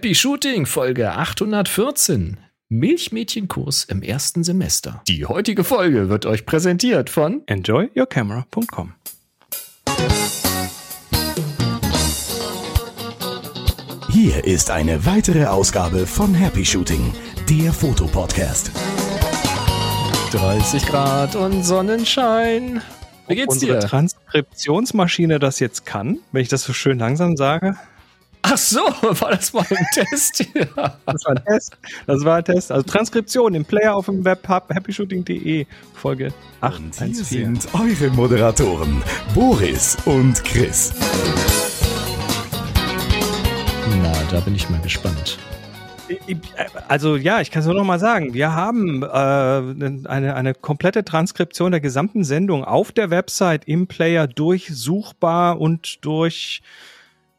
Happy Shooting Folge 814. Milchmädchenkurs im ersten Semester. Die heutige Folge wird euch präsentiert von enjoyyourcamera.com. Hier ist eine weitere Ausgabe von Happy Shooting, der Fotopodcast. 30 Grad und Sonnenschein. Wie geht's Ob unsere dir? Transkriptionsmaschine das jetzt kann, wenn ich das so schön langsam sage? Ach so, war das mal ein Test? Ja. Das war ein Test. Das war ein Test. Also Transkription im Player auf dem Webhub happyshooting.de Folge 8. Und hier sind eure Moderatoren Boris und Chris. Na, da bin ich mal gespannt. Also ja, ich kann es nur noch mal sagen. Wir haben äh, eine, eine komplette Transkription der gesamten Sendung auf der Website im Player durchsuchbar und durch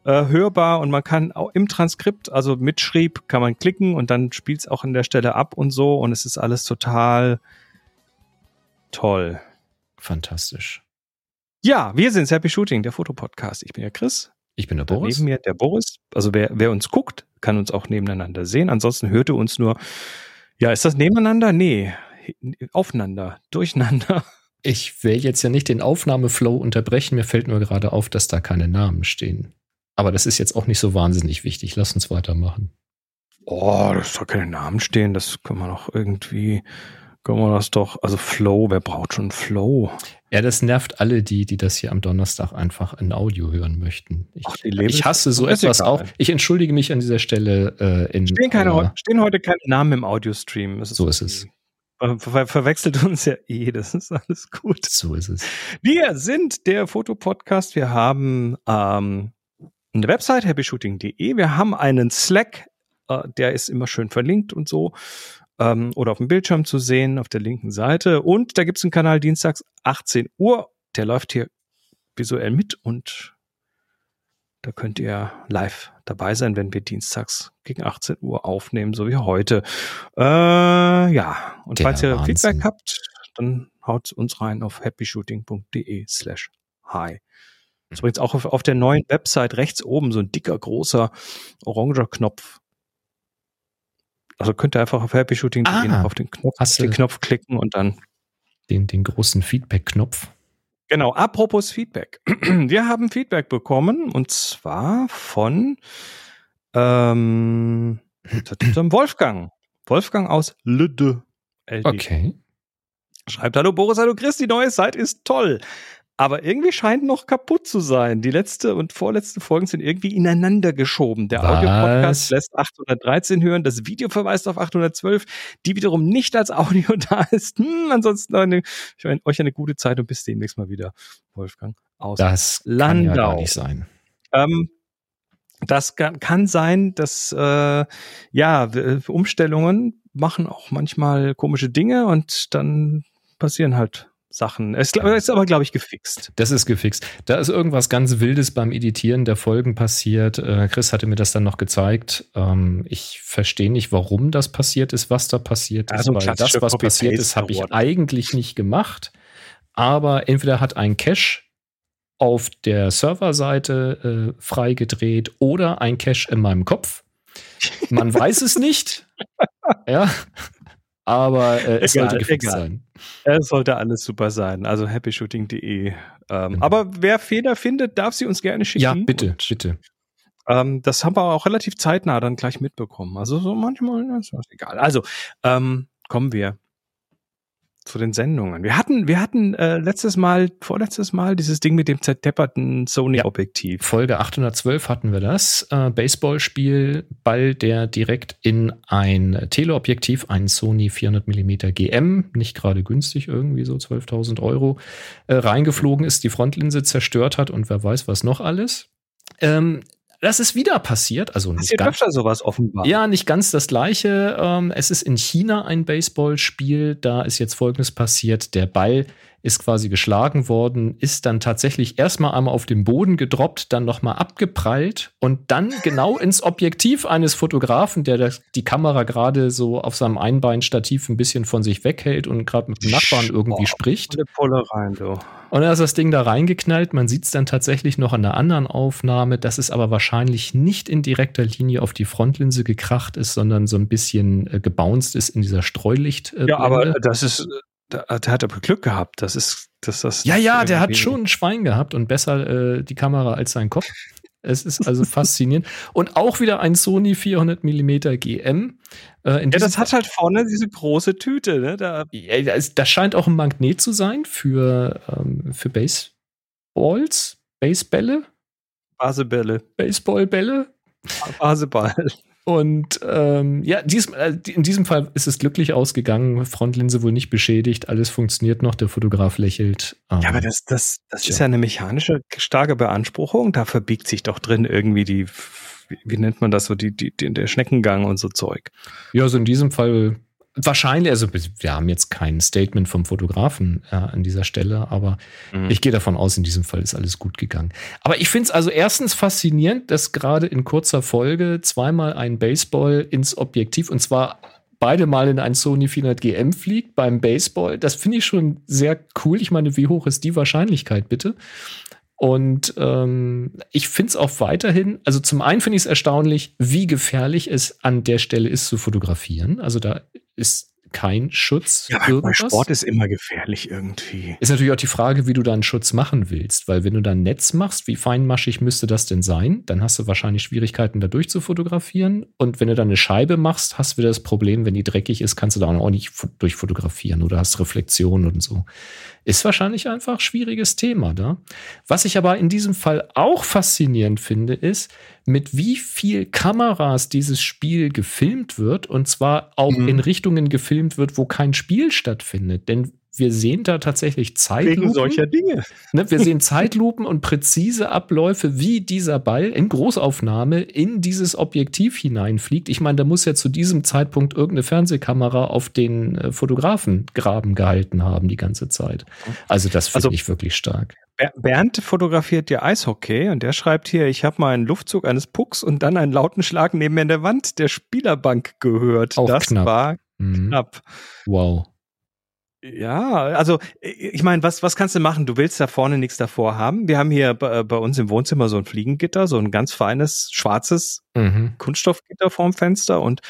äh, hörbar und man kann auch im Transkript, also mitschrieb, kann man klicken und dann spielt es auch an der Stelle ab und so und es ist alles total toll. Fantastisch. Ja, wir sind Happy Shooting, der Fotopodcast. Ich bin der Chris. Ich bin der Boris. Neben mir der Boris. Also wer, wer uns guckt, kann uns auch nebeneinander sehen. Ansonsten hört ihr uns nur. Ja, ist das nebeneinander? Nee, aufeinander, durcheinander. Ich will jetzt ja nicht den Aufnahmeflow unterbrechen. Mir fällt nur gerade auf, dass da keine Namen stehen. Aber das ist jetzt auch nicht so wahnsinnig wichtig. Lass uns weitermachen. Oh, das soll keine Namen stehen. Das kann man doch irgendwie, kann man das doch, also Flow, wer braucht schon Flow? Ja, das nervt alle, die, die das hier am Donnerstag einfach in Audio hören möchten. Ich, Ach, ich hasse so etwas auch. Ich entschuldige mich an dieser Stelle. Äh, in, stehen, keine, äh, stehen heute keine Namen im Audiostream. So ist es. Ver verwechselt uns ja eh, das ist alles gut. So ist es. Wir sind der Fotopodcast. Wir haben ähm, eine Website, happyshooting.de. Wir haben einen Slack, äh, der ist immer schön verlinkt und so. Ähm, oder auf dem Bildschirm zu sehen, auf der linken Seite. Und da gibt es einen Kanal dienstags 18 Uhr. Der läuft hier visuell mit und da könnt ihr live dabei sein, wenn wir dienstags gegen 18 Uhr aufnehmen, so wie heute. Äh, ja, und der falls ihr Wahnsinn. Feedback habt, dann haut uns rein auf happyshooting.de slash hi. Das ist übrigens auch auf, auf der neuen Website rechts oben so ein dicker, großer, oranger Knopf. Also könnt ihr einfach auf Happy Shooting ah, auf den Knopf, den Knopf klicken und dann den, den großen Feedback-Knopf. Genau, apropos Feedback. Wir haben Feedback bekommen und zwar von ähm, Wolfgang. Wolfgang aus Lüde. Okay. Schreibt Hallo Boris, hallo Chris, die neue Site ist toll aber irgendwie scheint noch kaputt zu sein. Die letzte und vorletzte Folgen sind irgendwie ineinander geschoben. Der Audio-Podcast lässt 813 hören, das Video verweist auf 812, die wiederum nicht als Audio da ist. Hm, ansonsten eine, ich meine, euch eine gute Zeit und bis demnächst mal wieder, Wolfgang aus das Landau. Kann ja nicht sein. Ähm, das kann, kann sein, dass äh, ja Umstellungen machen auch manchmal komische Dinge und dann passieren halt Sachen. Es ist aber, glaube ich, gefixt. Das ist gefixt. Da ist irgendwas ganz Wildes beim Editieren der Folgen passiert. Äh, Chris hatte mir das dann noch gezeigt. Ähm, ich verstehe nicht, warum das passiert ist, was da passiert also ist, weil das, was passiert ist, habe ich eigentlich nicht gemacht. Aber entweder hat ein Cache auf der Serverseite äh, freigedreht oder ein Cache in meinem Kopf. Man weiß es nicht. Ja aber äh, es egal, sollte gefixt egal. sein. Es sollte alles super sein. Also happyshooting.de. Ähm, mhm. Aber wer Fehler findet, darf sie uns gerne schicken. Ja, bitte, und, bitte. Ähm, das haben wir auch relativ zeitnah dann gleich mitbekommen. Also so manchmal ist das egal. Also ähm, kommen wir zu den Sendungen. Wir hatten, wir hatten äh, letztes Mal, vorletztes Mal dieses Ding mit dem zertepperten Sony-Objektiv. Ja, Folge 812 hatten wir das. Äh, Baseballspiel, Ball, der direkt in ein Teleobjektiv, ein Sony 400 mm GM, nicht gerade günstig, irgendwie so 12.000 Euro, äh, reingeflogen ist, die Frontlinse zerstört hat und wer weiß was noch alles. Ähm, das ist wieder passiert. Also nicht ganz, öfter sowas offenbar. Ja, nicht ganz das gleiche. Ähm, es ist in China ein Baseballspiel. Da ist jetzt Folgendes passiert. Der Ball ist quasi geschlagen worden, ist dann tatsächlich erstmal einmal auf den Boden gedroppt, dann nochmal abgeprallt und dann genau ins Objektiv eines Fotografen, der das, die Kamera gerade so auf seinem Einbeinstativ ein bisschen von sich weghält und gerade mit dem Nachbarn irgendwie spricht. Pulle rein, du. Und dann ist das Ding da reingeknallt. Man sieht es dann tatsächlich noch in einer anderen Aufnahme, dass es aber wahrscheinlich nicht in direkter Linie auf die Frontlinse gekracht ist, sondern so ein bisschen äh, gebounced ist in dieser Streulicht. Äh, ja, aber das ist, der, der hat aber Glück gehabt. Das ist, dass das. Ja, ja, der hat schon ein Schwein gehabt und besser äh, die Kamera als sein Kopf. Es ist also faszinierend. Und auch wieder ein Sony 400 mm GM. Äh, ja, das hat halt vorne diese große Tüte. Ne? Da ja, das, das scheint auch ein Magnet zu sein für, ähm, für Baseballs, Basebälle. Basebälle. Baseballbälle. Baseball. Und ähm, ja, dies, äh, in diesem Fall ist es glücklich ausgegangen. Frontlinse wohl nicht beschädigt, alles funktioniert noch, der Fotograf lächelt. Ähm, ja, aber das, das, das ist ja eine mechanische starke Beanspruchung. Da verbiegt sich doch drin irgendwie die, wie, wie nennt man das so, die, die, die, der Schneckengang und so Zeug. Ja, so in diesem Fall Wahrscheinlich, also wir haben jetzt kein Statement vom Fotografen äh, an dieser Stelle, aber mhm. ich gehe davon aus, in diesem Fall ist alles gut gegangen. Aber ich finde es also erstens faszinierend, dass gerade in kurzer Folge zweimal ein Baseball ins Objektiv und zwar beide mal in ein Sony 400 GM fliegt beim Baseball. Das finde ich schon sehr cool. Ich meine, wie hoch ist die Wahrscheinlichkeit bitte? Und ähm, ich finde es auch weiterhin, also zum einen finde ich es erstaunlich, wie gefährlich es an der Stelle ist zu fotografieren. Also da ist kein Schutz. Ja, irgendwas. Sport ist immer gefährlich irgendwie. Ist natürlich auch die Frage, wie du da einen Schutz machen willst, weil wenn du da ein Netz machst, wie feinmaschig müsste das denn sein? Dann hast du wahrscheinlich Schwierigkeiten, da durchzufotografieren. Und wenn du da eine Scheibe machst, hast du wieder das Problem, wenn die dreckig ist, kannst du da auch nicht durchfotografieren oder hast Reflexionen und so. Ist wahrscheinlich einfach ein schwieriges Thema da. Was ich aber in diesem Fall auch faszinierend finde, ist, mit wie viel Kameras dieses Spiel gefilmt wird und zwar auch mhm. in Richtungen gefilmt wird, wo kein Spiel stattfindet. Denn wir sehen da tatsächlich Zeitlupen. Wegen solcher Dinge. Ne, wir sehen Zeitlupen und präzise Abläufe, wie dieser Ball in Großaufnahme in dieses Objektiv hineinfliegt. Ich meine, da muss ja zu diesem Zeitpunkt irgendeine Fernsehkamera auf den äh, Fotografengraben gehalten haben die ganze Zeit. Also das finde also, ich wirklich stark. Bernd fotografiert ja Eishockey und der schreibt hier, ich habe mal einen Luftzug eines Pucks und dann einen lauten Schlag neben mir in der Wand der Spielerbank gehört. Auch das knapp. war mhm. knapp. Wow. Ja, also ich meine, was, was kannst du machen? Du willst da vorne nichts davor haben. Wir haben hier bei, bei uns im Wohnzimmer so ein Fliegengitter, so ein ganz feines, schwarzes mhm. Kunststoffgitter vorm Fenster und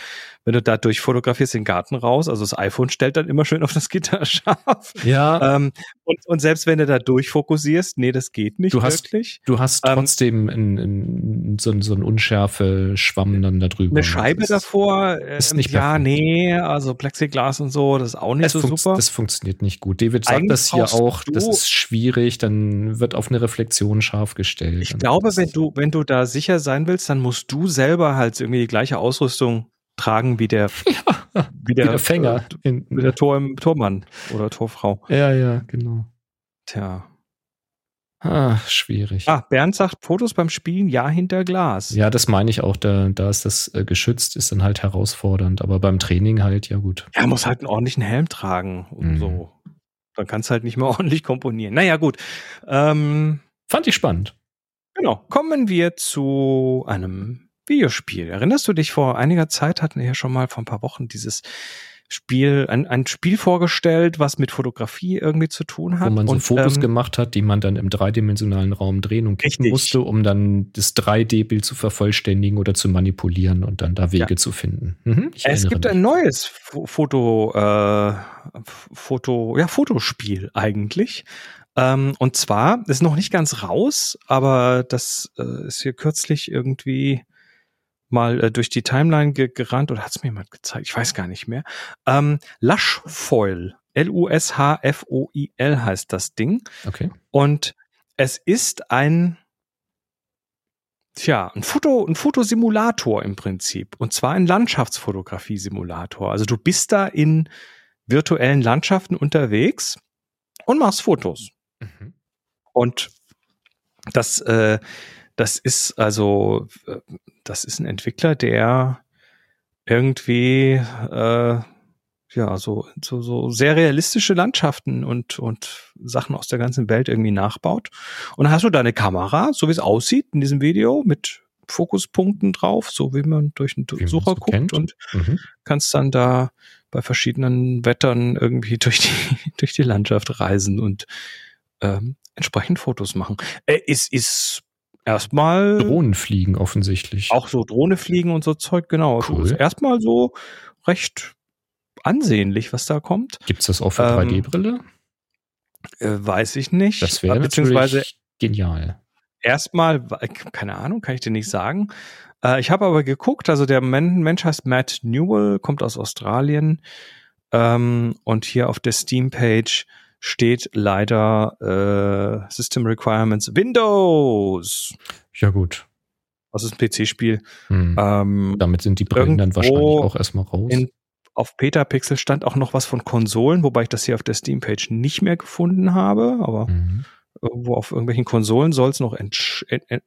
wenn du dadurch fotografierst den Garten raus, also das iPhone stellt dann immer schön auf das Gitter scharf. Ja. Ähm, und, und selbst wenn du da durchfokussierst, nee, das geht nicht du hast, wirklich. Du hast ähm, trotzdem in, in, so, so ein unschärfe Schwamm dann da drüber. Eine Scheibe davor, äh, ist nicht ja, perfekt. nee, also Plexiglas und so, das ist auch nicht es so super. Das funktioniert nicht gut. David sagt Eigentlich das hier auch, das ist schwierig, dann wird auf eine Reflexion scharf gestellt. Ich glaube, wenn du, wenn du da sicher sein willst, dann musst du selber halt irgendwie die gleiche Ausrüstung tragen wie der, ja, wie der, wie der Fänger. Äh, wie der Tor, Tormann oder Torfrau. Ja, ja, genau. Tja. Ah, schwierig. Ah, Bernd sagt, Fotos beim Spielen ja hinter Glas. Ja, das meine ich auch. Da, da ist das äh, geschützt, ist dann halt herausfordernd. Aber beim Training halt, ja gut. Ja, muss halt einen ordentlichen Helm tragen und mhm. so. Dann kannst du halt nicht mehr ordentlich komponieren. Naja, gut. Ähm, Fand ich spannend. Genau. Kommen wir zu einem Videospiel. Erinnerst du dich, vor einiger Zeit hatten wir ja schon mal vor ein paar Wochen dieses Spiel, ein, ein Spiel vorgestellt, was mit Fotografie irgendwie zu tun hat. Wo man so und, Fotos ähm, gemacht hat, die man dann im dreidimensionalen Raum drehen und kicken musste, um dann das 3D-Bild zu vervollständigen oder zu manipulieren und dann da Wege ja. zu finden. Mhm, es gibt mich. ein neues Foto, äh, Foto, ja, Fotospiel eigentlich. Ähm, und zwar, ist noch nicht ganz raus, aber das äh, ist hier kürzlich irgendwie mal äh, durch die Timeline ge gerannt oder hat es mir jemand gezeigt? Ich weiß gar nicht mehr. Ähm, Lush Foil. L-U-S-H-F-O-I-L heißt das Ding. Okay. Und es ist ein, tja, ein Foto, ein Fotosimulator im Prinzip. Und zwar ein Landschaftsfotografie-Simulator. Also du bist da in virtuellen Landschaften unterwegs und machst Fotos. Mhm. Und das, äh, das ist also, das ist ein Entwickler, der irgendwie, äh, ja, so, so, so sehr realistische Landschaften und, und Sachen aus der ganzen Welt irgendwie nachbaut. Und dann hast du deine Kamera, so wie es aussieht in diesem Video, mit Fokuspunkten drauf, so wie man durch einen Wie Sucher so guckt kennt. und Mhm. kannst dann da bei verschiedenen Wettern irgendwie durch die, durch die Landschaft reisen und ähm, entsprechend Fotos machen. Äh, ist, ist erstmal Drohnen fliegen offensichtlich. auch so Drohne fliegen und so Zeug, genau. Cool. Ist erstmal so recht ansehnlich, was da kommt. Gibt's das auch für Ähm, 3D-Brille? Äh, weiß ich nicht. Das wäre Beziehungsweise natürlich genial. erstmal, keine Ahnung, kann ich dir nicht sagen. Äh, ich habe aber geguckt, also der Men Mensch heißt Matt Newell, kommt aus Australien. Ähm, und hier auf der Steam-Page steht leider äh, System Requirements Windows. Ja, gut. Das ist ein PC-Spiel. Hm. Ähm, Damit sind die Brillen dann wahrscheinlich auch erstmal raus. in, auf Petapixel stand auch noch was von Konsolen, wobei ich das hier auf der Steam-Page nicht mehr gefunden habe, aber Mhm. Irgendwo auf irgendwelchen Konsolen soll es noch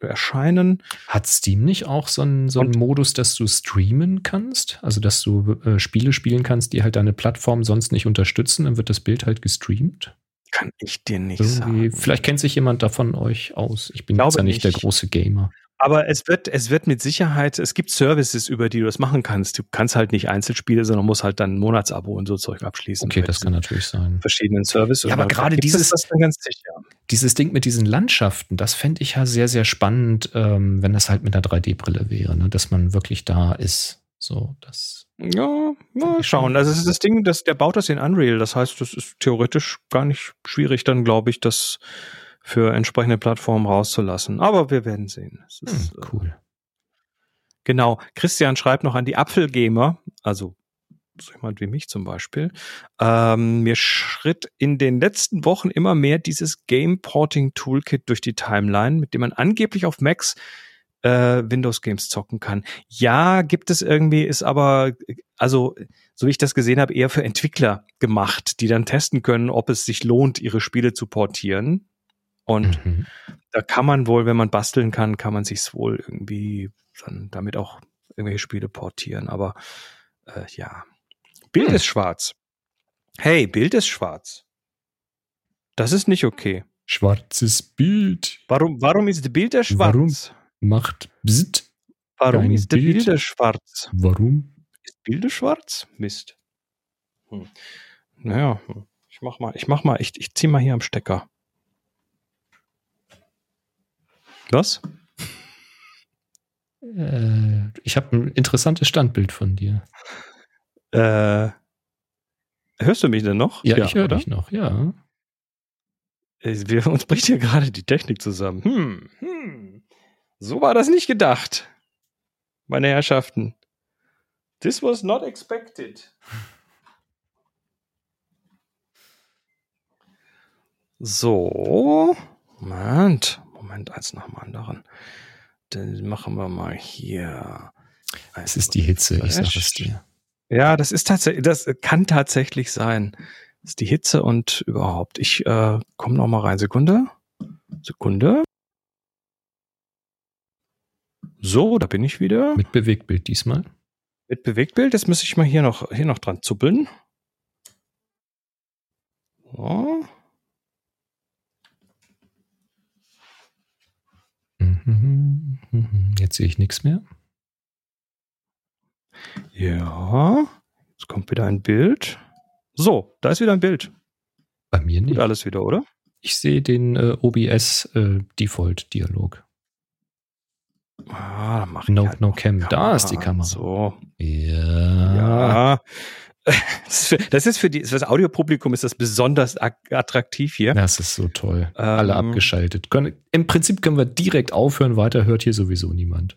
erscheinen. Hat Steam nicht auch so einen, so einen Modus, dass du streamen kannst? Also, dass du äh, Spiele spielen kannst, die halt deine Plattform sonst nicht unterstützen, dann wird das Bild halt gestreamt? Kann ich dir nicht Irgendwie, sagen. vielleicht kennt sich jemand davon euch aus. Ich bin Glaube jetzt ja nicht, der nicht. große Gamer. Aber es wird, es wird mit Sicherheit, es gibt Services, über die du das machen kannst. Du kannst halt nicht Einzelspiele, sondern musst halt dann ein Monatsabo und so Zeug abschließen. Okay, das kann natürlich sein. verschiedenen Services. Ja, aber gerade dieses- das dann ganz sicher. Dieses Ding mit diesen Landschaften, das fände ich ja sehr, sehr spannend, ähm, wenn das halt mit einer 3D-Brille wäre, ne? dass man wirklich da ist. So, das. Ja, mal schauen. Also es ist das Ding, dass der baut das in Unreal. Das heißt, das ist theoretisch gar nicht schwierig, dann glaube ich, das für entsprechende Plattformen rauszulassen. Aber wir werden sehen. Es Hm, ist, äh, cool. Genau. Christian schreibt noch an die Apfelgamer, also so jemand wie mich zum Beispiel. Ähm, mir schritt in den letzten Wochen immer mehr dieses Game Porting Toolkit durch die Timeline, mit dem man angeblich auf Macs äh, Windows Games zocken kann. Ja, gibt es irgendwie, ist aber, also so wie ich das gesehen habe, eher für Entwickler gemacht, die dann testen können, ob es sich lohnt, ihre Spiele zu portieren. Und Mhm. da kann man wohl, wenn man basteln kann, kann man sich's wohl irgendwie dann damit auch irgendwelche Spiele portieren. Aber äh, ja, Bild Hm. ist schwarz. Hey, Bild ist schwarz. Das ist nicht okay. Schwarzes Bild Warum, warum ist Bilder schwarz? Warum? macht Bzzt. Warum ist der Bild. Bilder schwarz? Warum? Ist Bilder schwarz? Mist. Hm. Naja, hm. ich mach mal, ich mach mal, ich, ich zieh mal hier am Stecker. Was? Äh, ich habe ein interessantes Standbild von dir. Äh, hörst du mich denn noch? Ja, ich höre dich noch, ja. Äh, Wir, uns bricht hier gerade die Technik zusammen. Hm, hm. So war das nicht gedacht. Meine Herrschaften. This was not expected. So. Moment. Moment, eins nach dem anderen. Dann machen wir mal hier. Es ist die Hitze, ich sage es Flash. dir. Ja, das ist tatsächlich, das kann tatsächlich sein. Das ist die Hitze und überhaupt. Ich äh, komme noch mal rein. Sekunde. Sekunde. So, da bin ich wieder. Mit Bewegtbild diesmal. Mit Bewegtbild. Jetzt muss ich mal hier noch, hier noch dran zuppeln. So. Mhm, mhm. Jetzt sehe ich nichts mehr. Ja. Jetzt kommt wieder ein Bild. So, da ist wieder ein Bild. Bei mir nicht. alles wieder, oder? Ich sehe den äh, OBS äh, Default-Dialog. Ah, dann mach No- ich halt no noch die cam. Da ist die. Kamera. So. Ja. Ja. Das ist für, die, für das Audiopublikum ist das besonders ak- attraktiv hier. Das ist so toll. Alle Ähm. abgeschaltet. Können, Im Prinzip können wir direkt aufhören. Weiter hört hier sowieso niemand.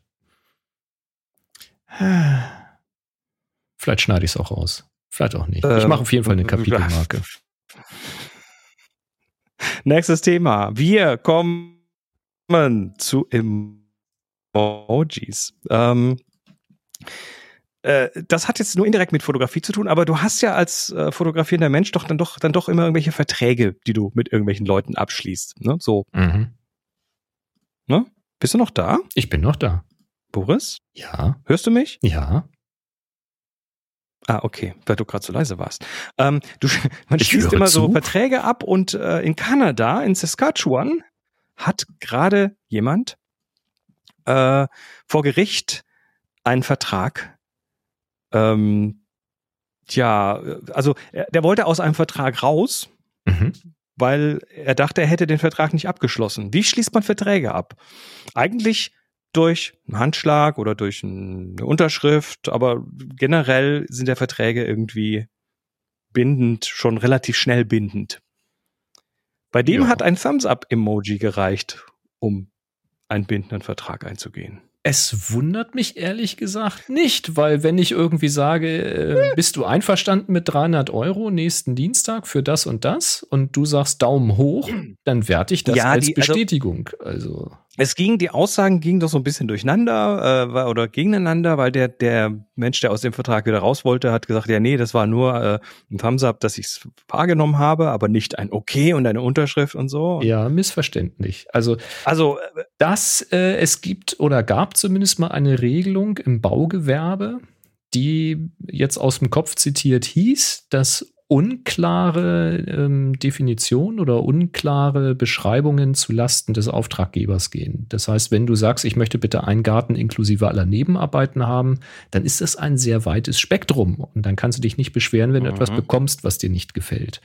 Vielleicht schneide ich es auch raus. Vielleicht auch nicht. ich Ähm, mache auf jeden Fall eine Kapitelmarke. Nächstes Thema. Wir kommen zu Emojis. Ähm, äh, das hat jetzt nur indirekt mit Fotografie zu tun, aber du hast ja als äh, fotografierender Mensch doch dann doch dann doch immer irgendwelche Verträge, die du mit irgendwelchen Leuten abschließt. Ne? So, Mhm. bist du noch da, Ich bin noch da. Boris? Ja, Hörst du mich? ja. Ah, okay, weil du gerade so leise warst. Ähm, du, man Ich schließt immer so zu. Verträge ab und äh, in Kanada, in Saskatchewan, hat gerade jemand äh, vor Gericht einen Vertrag. Ähm, tja, also er, der wollte aus einem Vertrag raus, Mhm. weil er dachte, er hätte den Vertrag nicht abgeschlossen. Wie schließt man Verträge ab? Eigentlich durch einen Handschlag oder durch ein- eine Unterschrift, aber generell sind ja Verträge irgendwie bindend, schon relativ schnell bindend. Bei dem Ja. hat ein Thumbs-up-Emoji gereicht, um einen bindenden Vertrag einzugehen. Es wundert mich ehrlich gesagt nicht, weil wenn ich irgendwie sage, äh, bist du einverstanden mit 300 Euro nächsten Dienstag für das und das und du sagst Daumen hoch, dann werte ich das Ja, als die- also- Bestätigung. Also, Es ging, die Aussagen gingen doch so ein bisschen durcheinander äh, oder gegeneinander, weil der, der Mensch, der aus dem Vertrag wieder raus wollte, hat gesagt, ja, nee, das war nur äh, ein Thumbs-up, dass ich es wahrgenommen habe, aber nicht ein Okay und eine Unterschrift und so. Ja, missverständlich. Also, Also, äh, dass äh, es gibt oder gab zumindest mal eine Regelung im Baugewerbe, die jetzt aus dem Kopf zitiert hieß, dass unklare ähm, Definitionen oder unklare Beschreibungen zu Lasten des Auftraggebers gehen. Das heißt, wenn du sagst, ich möchte bitte einen Garten inklusive aller Nebenarbeiten haben, dann ist das ein sehr weites Spektrum und dann kannst du dich nicht beschweren, wenn du Mhm. etwas bekommst, was dir nicht gefällt.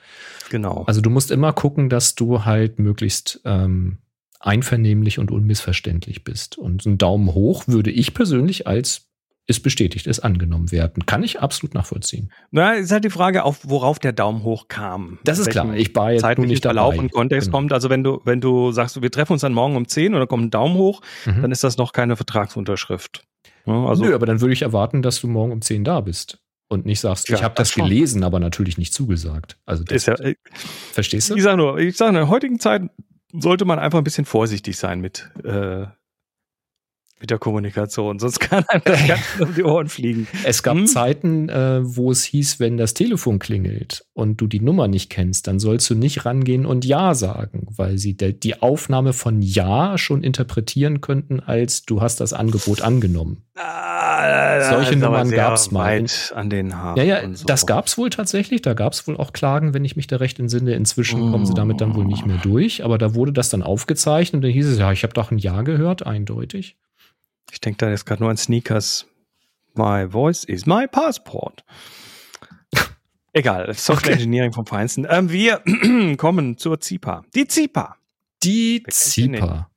genau. Also du musst immer gucken, dass du halt möglichst ähm, einvernehmlich und unmissverständlich bist. Und ein Daumen hoch würde ich persönlich als ist bestätigt, ist angenommen werden. Kann ich absolut nachvollziehen. Na, ist halt die Frage, auf worauf der Daumen hoch kam. Das ist klar. Ich war jetzt nur nicht Verlauf dabei. und Kontext Genau. kommt. Also wenn du, wenn du sagst, wir treffen uns dann morgen um 10 und dann kommt ein Daumen hoch, Mhm. dann ist das noch keine Vertragsunterschrift. Ja, also, Nö, aber dann würde ich erwarten, dass du morgen um 10 da bist. Und nicht sagst, Ja, ich habe das das gelesen, aber natürlich nicht zugesagt. Also das, ist ja, äh, verstehst du? ich sage nur, ich sage, in der heutigen Zeit sollte man einfach ein bisschen vorsichtig sein mit, äh, mit der Kommunikation, sonst kann einem das ganz um die Ohren fliegen. Es gab Hm. Zeiten, äh, wo es hieß, wenn das Telefon klingelt und du die Nummer nicht kennst, dann sollst du nicht rangehen und Ja sagen, weil sie de- die Aufnahme von Ja schon interpretieren könnten, als du hast das Angebot angenommen. Ah, Solche Nummern sehr gab's mal. Weit an den Haaren. Ja, ja, so. das gab's wohl tatsächlich. Da gab's wohl auch Klagen, wenn ich mich da recht entsinne. Inzwischen kommen sie damit dann wohl nicht mehr durch. Aber da wurde das dann aufgezeichnet und dann hieß es, ja, ich habe doch ein Ja gehört, eindeutig. Ich denke da jetzt gerade nur an Sneakers. My voice is my passport. Egal, Software. Engineering vom Feinsten. Ähm, wir kommen zur ZIPA. Die ZIPA. Die ZIPA.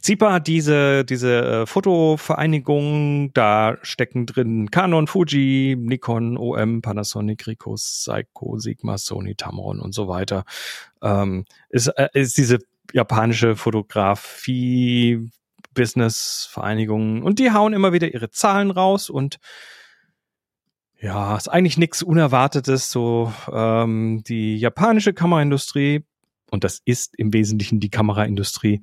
ZIPA, diese, diese äh, Fotovereinigung, da stecken drin Canon, Fuji, Nikon, OM, Panasonic, Ricoh, Seiko, Sigma, Sony, Tamron und so weiter. Ähm, ist, äh, ist diese japanische Fotografie, Business-Vereinigung und die hauen immer wieder ihre Zahlen raus und ja, ist eigentlich nichts Unerwartetes. So ähm, die japanische Kameraindustrie und das ist im Wesentlichen die Kameraindustrie,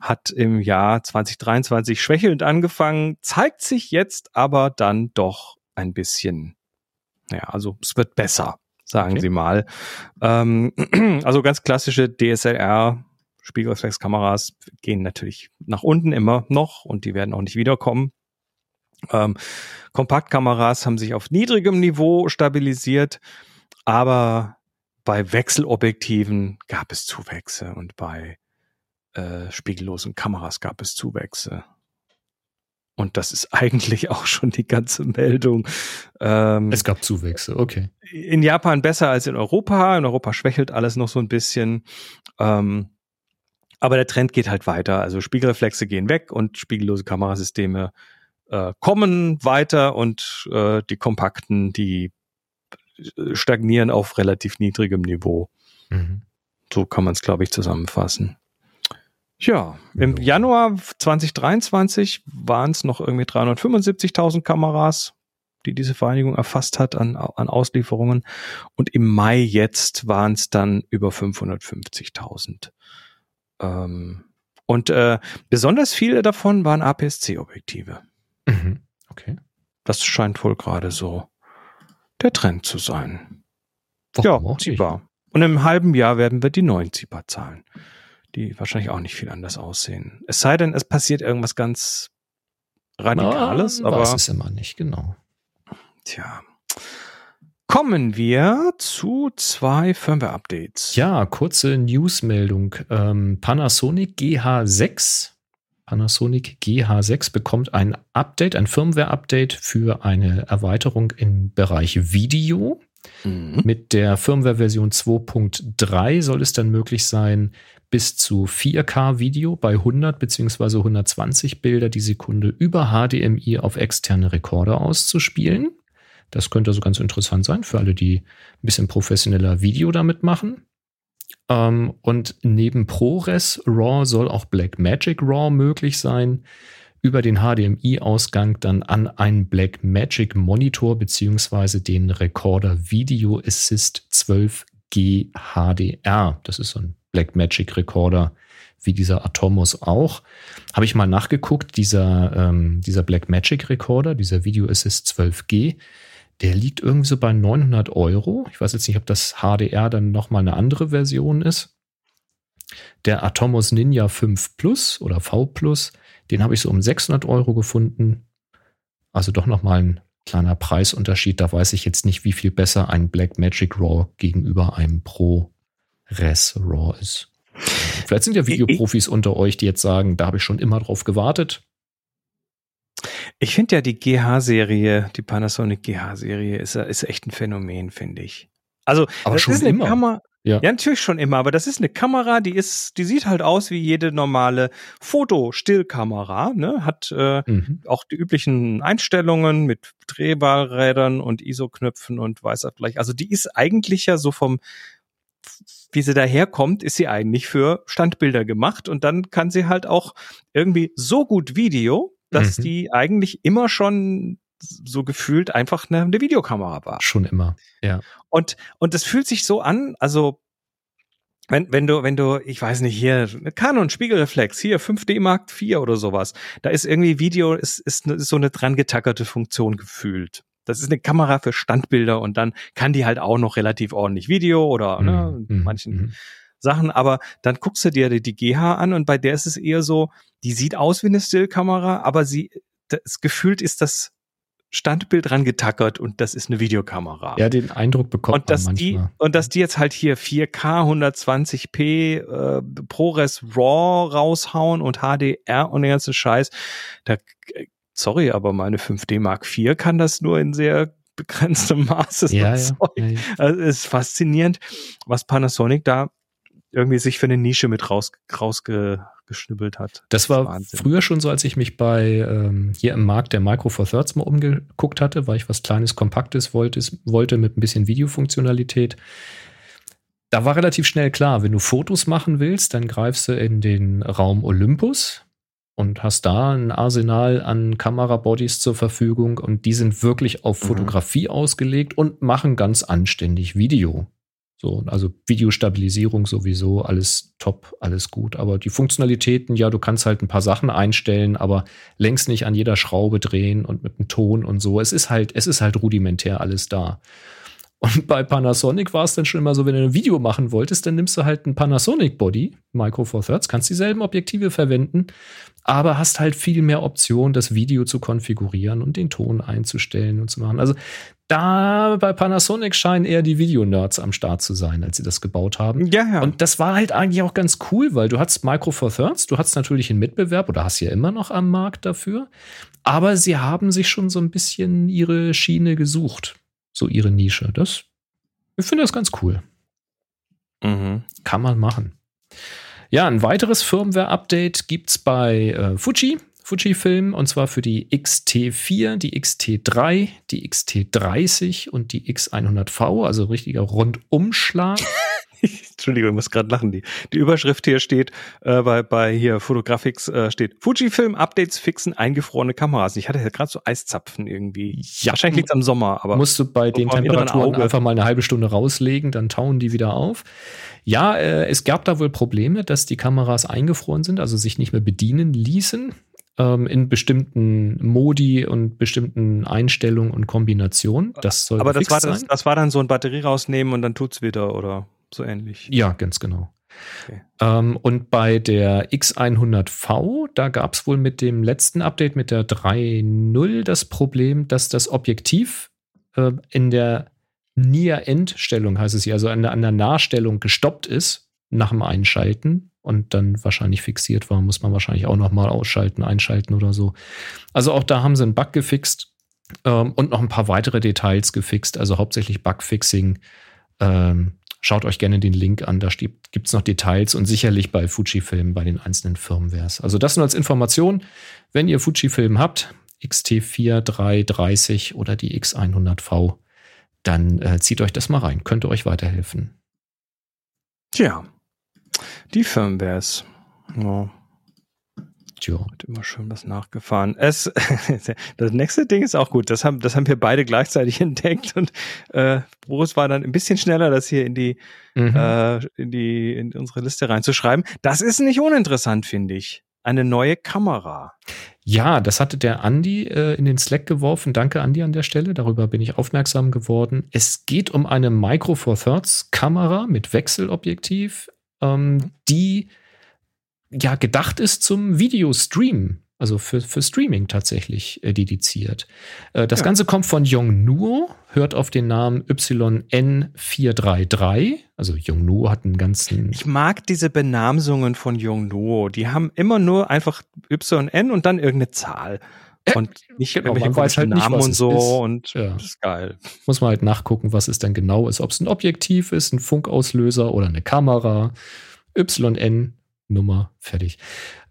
hat im Jahr 2023 schwächelnd angefangen, zeigt sich jetzt aber dann doch ein bisschen, naja, also es wird besser, sagen Okay. Sie mal. Ähm, also ganz klassische DSLR, Spiegelreflexkameras gehen natürlich nach unten immer noch und die werden auch nicht wiederkommen. Ähm, Kompaktkameras haben sich auf niedrigem Niveau stabilisiert, aber bei Wechselobjektiven gab es Zuwächse und bei äh, spiegellosen Kameras gab es Zuwächse. Und das ist eigentlich auch schon die ganze Meldung. Ähm, Es gab Zuwächse, okay. in Japan besser als in Europa. In Europa schwächelt alles noch so ein bisschen. Ähm, aber der Trend geht halt weiter. Also Spiegelreflexe gehen weg und spiegellose Kamerasysteme äh, kommen weiter und äh, die kompakten, die äh, stagnieren auf relativ niedrigem Niveau. Mhm. So kann man es, glaube ich, zusammenfassen. Ja, im Ja. Januar 2023 waren es noch irgendwie 375.000 Kameras, die diese Vereinigung erfasst hat an, an Auslieferungen. Und im Mai jetzt waren es dann über 550.000. Ähm, und äh, besonders viele davon waren APS-C-Objektive. Mhm. Okay. Das scheint wohl gerade so der Trend zu sein. Warum ja? Zipa. Und im halben Jahr werden wir die neuen Zipa zahlen, die wahrscheinlich auch nicht viel anders aussehen. Es sei denn, es passiert irgendwas ganz Radikales, Ah, aber weiß es immer nicht, genau. tja. Kommen wir zu zwei Firmware-Updates. Ja, kurze Newsmeldung. Ähm, Panasonic GH6 Panasonic GH6 bekommt ein Update, ein Firmware-Update für eine Erweiterung im Bereich Video. Mhm. Mit der Firmware-Version 2.3 soll es dann möglich sein, bis zu 4K-Video bei 100 bzw. 120 Bilder die Sekunde über HDMI auf externe Rekorder auszuspielen. Das könnte also ganz interessant sein für alle, die ein bisschen professioneller Video damit machen. Ähm, und neben ProRes RAW soll auch Blackmagic RAW möglich sein. Über den HDMI-Ausgang dann an einen Blackmagic Monitor beziehungsweise den Recorder Video Assist 12G HDR. Das ist so ein Blackmagic Recorder wie dieser Atomos auch. Habe ich mal nachgeguckt, dieser, ähm, dieser Blackmagic Recorder, dieser Video Assist 12G, der liegt irgendwie so bei 900 Euro. Ich weiß jetzt nicht, ob das HDR dann nochmal eine andere Version ist. Der Atomos Ninja 5 Plus oder V Plus, den habe ich so um 600 Euro gefunden. Also doch nochmal ein kleiner Preisunterschied. Da weiß ich jetzt nicht, wie viel besser ein Blackmagic RAW gegenüber einem Pro Res RAW ist. Vielleicht sind ja Videoprofis unter euch, die jetzt sagen, da habe ich schon immer drauf gewartet. Ich finde ja die GH-Serie, die Panasonic GH-Serie ist, ist echt ein Phänomen, finde ich. Also, aber das schon ist eine immer. Kamera. Ja. ja, natürlich schon immer, aber das ist eine Kamera, die ist, die sieht halt aus wie jede normale Fotostillkamera, ne? Hat äh, mhm. auch die üblichen Einstellungen mit Drehballrädern und ISO-Knöpfen und weiß auch gleich. Also die ist eigentlich ja so vom, wie sie daherkommt, ist sie eigentlich für Standbilder gemacht und dann kann sie halt auch irgendwie so gut Video, dass mhm. die eigentlich immer schon so gefühlt einfach eine, eine, Videokamera war. Schon immer, ja. Und, und das fühlt sich so an, also wenn, wenn du, wenn du, ich weiß nicht, hier, Canon Spiegelreflex, hier 5D Mark IV oder sowas, da ist irgendwie Video, ist, ist, ist so eine dran getackerte Funktion gefühlt. Das ist eine Kamera für Standbilder und dann kann die halt auch noch relativ ordentlich Video oder ne, mhm. ne, manchen mhm. Sachen, aber dann guckst du dir die, die GH an und bei der ist es eher so, die sieht aus wie eine Stillkamera, aber sie, das gefühlt ist das Standbild dran getackert und das ist eine Videokamera. Ja, den Eindruck bekommt und dass man manchmal. Die, und dass die jetzt halt hier 4K 120p äh, ProRes RAW raushauen und HDR und den ganzen Scheiß, da sorry, aber meine 5D Mark IV kann das nur in sehr begrenztem Maße. Ja, ja, ja, ja. Also es ist faszinierend, was Panasonic da irgendwie sich für eine Nische mit raus, rausgeschnibbelt hat. Das war das früher schon so, als ich mich bei ähm, hier im Markt der Micro Four Thirds mal umgeguckt hatte, weil ich was Kleines, Kompaktes wollte, wollte mit ein bisschen Videofunktionalität. Da war relativ schnell klar, wenn du Fotos machen willst, dann greifst du in den Raum Olympus und hast da ein Arsenal an Kamerabodies zur Verfügung und die sind wirklich auf mhm. Fotografie mhm. ausgelegt und machen ganz anständig Video. So, also Videostabilisierung sowieso, alles top, alles gut. Aber die Funktionalitäten, ja, du kannst halt ein paar Sachen einstellen, aber längst nicht an jeder Schraube drehen und mit dem Ton und so. Es ist halt, es ist halt rudimentär alles da. Und bei Panasonic war es dann schon immer so, wenn du ein Video machen wolltest, dann nimmst du halt ein Panasonic Body, Micro Four Thirds, kannst dieselben Objektive verwenden, aber hast halt viel mehr Optionen, das Video zu konfigurieren und den Ton einzustellen und zu machen. Also da bei Panasonic scheinen eher die Videonerds am Start zu sein, als sie das gebaut haben. Ja, ja. Und das war halt eigentlich auch ganz cool, weil du hast Micro Four Thirds, du hast natürlich einen Mitbewerb oder hast ja immer noch am Markt dafür, aber sie haben sich schon so ein bisschen ihre Schiene gesucht so ihre Nische. Das, ich finde das ganz cool. Mhm. Kann man machen. Ja, ein weiteres Firmware-Update gibt es bei äh, Fuji, Fujifilm, und zwar für die XT4, die XT3, die XT30 und die X100V, also richtiger Rundumschlag. Entschuldigung, ich muss gerade lachen. Die, die Überschrift hier steht, äh, bei, bei hier Photographics äh, steht, Fujifilm Updates fixen eingefrorene Kameras. Ich hatte ja gerade so Eiszapfen irgendwie. Ja, Wahrscheinlich liegt am Sommer, aber. Musst du bei den Temperaturen einfach mal eine halbe Stunde rauslegen, dann tauen die wieder auf. Ja, äh, es gab da wohl Probleme, dass die Kameras eingefroren sind, also sich nicht mehr bedienen ließen in bestimmten Modi und bestimmten Einstellungen und Kombinationen. Das soll Aber das war, das, das war dann so ein Batterie rausnehmen und dann tut's wieder, oder? so ähnlich. Ja, ganz genau. Okay. Ähm, und bei der X100V, da gab es wohl mit dem letzten Update mit der 3.0 das Problem, dass das Objektiv äh, in der Near-End-Stellung, heißt es hier, also an der, an der Nahstellung gestoppt ist nach dem Einschalten und dann wahrscheinlich fixiert war, muss man wahrscheinlich auch nochmal ausschalten, einschalten oder so. Also auch da haben sie einen Bug gefixt ähm, und noch ein paar weitere Details gefixt, also hauptsächlich Bugfixing. Ähm, schaut euch gerne den Link an, da gibt es noch Details und sicherlich bei Fujifilm bei den einzelnen Firmwares. Also das nur als Information. Wenn ihr Fujifilm habt, XT4330 oder die X100V, dann äh, zieht euch das mal rein, könnte euch weiterhelfen. Tja, die Firmwares. Ja. Tja. Wird immer schön was nachgefahren. Es, das nächste Ding ist auch gut. Das haben, das haben wir beide gleichzeitig entdeckt und äh, Boris war dann ein bisschen schneller, das hier in die, mhm. äh, in die, in unsere Liste reinzuschreiben. Das ist nicht uninteressant, finde ich. Eine neue Kamera. Ja, das hatte der Andi äh, in den Slack geworfen. Danke, Andi, an der Stelle. Darüber bin ich aufmerksam geworden. Es geht um eine Micro Four Thirds Kamera mit Wechselobjektiv, ähm, die ja gedacht ist zum Videostream, also für, für Streaming tatsächlich äh, dediziert. Äh, das ja. Ganze kommt von Yongnuo, hört auf den Namen YN433. Also Yongnuo hat einen ganzen. Ich mag diese Benamsungen von Yongnuo. Die haben immer nur einfach YN und dann irgendeine Zahl. Und nicht genau, man weiß halt Namen nicht, und so ist. und ja. das ist geil. Muss man halt nachgucken, was es denn genau ist. Ob es ein Objektiv ist, ein Funkauslöser oder eine Kamera. YN Nummer, fertig.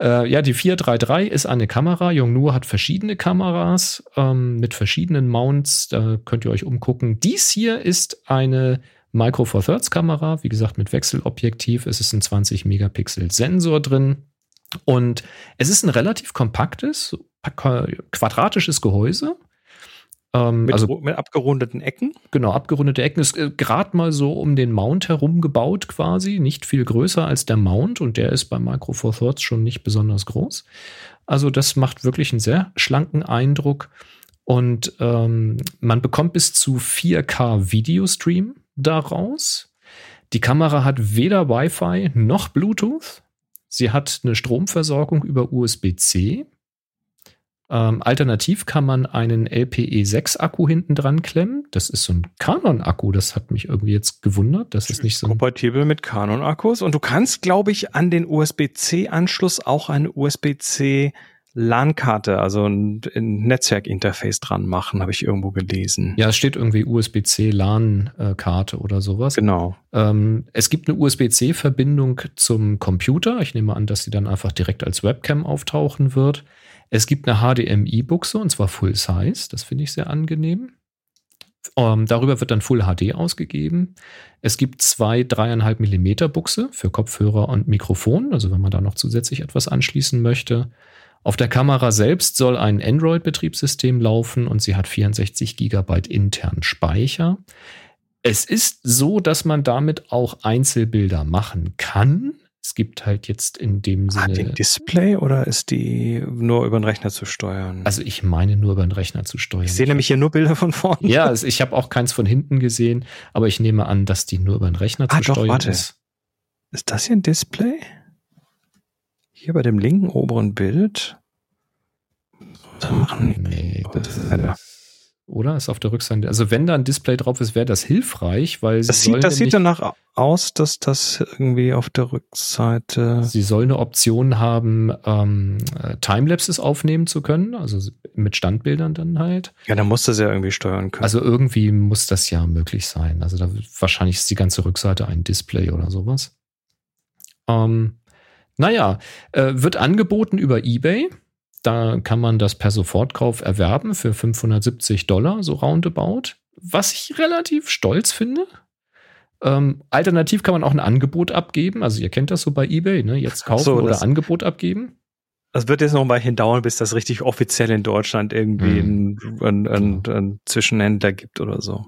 Äh, ja, die 433 ist eine Kamera. Yongnuo hat verschiedene Kameras ähm, mit verschiedenen Mounts. Da könnt ihr euch umgucken. Dies hier ist eine Micro Four Thirds Kamera. Wie gesagt, mit Wechselobjektiv. Es ist ein 20 Megapixel Sensor drin. Und es ist ein relativ kompaktes, quadratisches Gehäuse. Ähm, mit, also, mit abgerundeten Ecken? Genau, abgerundete Ecken ist äh, gerade mal so um den Mount herum gebaut quasi, nicht viel größer als der Mount und der ist bei Micro Four Thirds schon nicht besonders groß. Also das macht wirklich einen sehr schlanken Eindruck und ähm, man bekommt bis zu 4K Videostream daraus. Die Kamera hat weder Wi-Fi noch Bluetooth. Sie hat eine Stromversorgung über USB-C. Ähm, alternativ kann man einen LPE6-Akku hinten dran klemmen. Das ist so ein Canon-Akku. Das hat mich irgendwie jetzt gewundert. Das ist nicht so. Kompatibel mit Canon-Akkus. Und du kannst, glaube ich, an den USB-C-Anschluss auch eine USB-C LAN-Karte, also ein, ein Netzwerkinterface dran machen, habe ich irgendwo gelesen. Ja, es steht irgendwie USB-C LAN-Karte oder sowas. Genau. Ähm, es gibt eine USB-C-Verbindung zum Computer. Ich nehme an, dass sie dann einfach direkt als Webcam auftauchen wird. Es gibt eine HDMI-Buchse und zwar Full Size. Das finde ich sehr angenehm. Ähm, darüber wird dann Full HD ausgegeben. Es gibt zwei dreieinhalb Millimeter Buchse für Kopfhörer und Mikrofon, also wenn man da noch zusätzlich etwas anschließen möchte. Auf der Kamera selbst soll ein Android-Betriebssystem laufen und sie hat 64 Gigabyte internen Speicher. Es ist so, dass man damit auch Einzelbilder machen kann. Es gibt halt jetzt in dem Sinne. Hat die Display oder ist die nur über den Rechner zu steuern? Also ich meine nur über den Rechner zu steuern. Ich sehe nämlich hier nur Bilder von vorne. Ja, also ich habe auch keins von hinten gesehen, aber ich nehme an, dass die nur über den Rechner ah, zu doch, steuern warte. ist. Ist das hier ein Display? Hier bei dem linken oberen Bild? Was machen? Nee, das ist, oder? Ist auf der Rückseite. Also wenn da ein Display drauf ist, wäre das hilfreich, weil das sieht, das sieht danach aus, dass das irgendwie auf der Rückseite. Sie soll eine Option haben, ähm, Timelapses aufnehmen zu können, also mit Standbildern dann halt. Ja, dann muss das ja irgendwie steuern können. Also irgendwie muss das ja möglich sein. Also da wahrscheinlich ist die ganze Rückseite ein Display oder sowas. Ähm, naja, äh, wird angeboten über eBay. Da kann man das per Sofortkauf erwerben für 570 Dollar, so roundabout. Was ich relativ stolz finde. Ähm, alternativ kann man auch ein Angebot abgeben. Also ihr kennt das so bei eBay, ne? Jetzt kaufen so, oder Angebot abgeben. Das wird jetzt noch mal hindauern, bis das richtig offiziell in Deutschland irgendwie mhm. einen, einen, einen Zwischenhändler gibt oder so.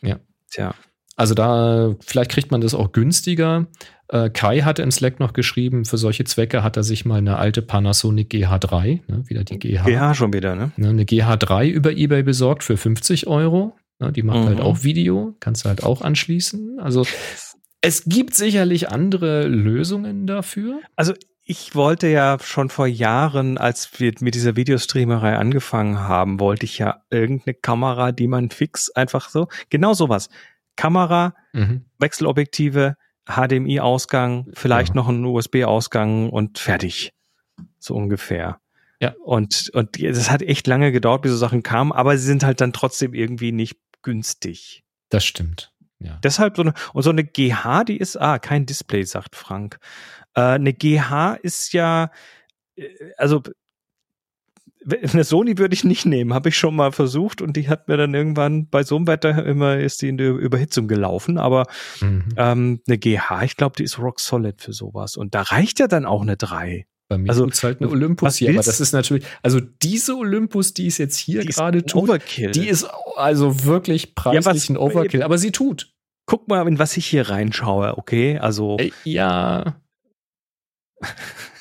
Ja. Tja. Also da, vielleicht kriegt man das auch günstiger. Äh, Kai hatte im Slack noch geschrieben, für solche Zwecke hat er sich mal eine alte Panasonic GH3, ne, wieder die GH. GH schon wieder, ne? ne eine GH3 über Ebay besorgt für 50 Euro. Ne, die macht halt mhm. halt auch Video, kannst du halt auch anschließen. Also es gibt sicherlich andere Lösungen dafür. Also ich wollte ja schon vor Jahren, als wir mit dieser Videostreamerei angefangen haben, wollte ich ja irgendeine Kamera, die man fix einfach so, genau sowas Kamera, mhm. Wechselobjektive, HDMI-Ausgang, vielleicht ja. noch ein USB-Ausgang und fertig. So ungefähr. Ja. Und, und es hat echt lange gedauert, bis so Sachen kamen, aber sie sind halt dann trotzdem irgendwie nicht günstig. Das stimmt. Ja. Deshalb so eine, und so eine GH, die ist, ah, kein Display, sagt Frank. Äh, eine GH ist ja, äh, also eine Sony würde ich nicht nehmen, habe ich schon mal versucht und die hat mir dann irgendwann bei so einem Wetter immer ist die in der Überhitzung gelaufen. Aber mhm. ähm, eine GH, ich glaube, die ist rock solid für sowas und da reicht ja dann auch eine 3. Bei mir also, ist halt eine Olympus hier, aber das ist natürlich, also diese Olympus, die es jetzt hier gerade tut, Overkill. die ist also wirklich preislich ja, was, ein Overkill, aber sie tut. Guck mal, in was ich hier reinschaue, okay? Also. Äh, ja.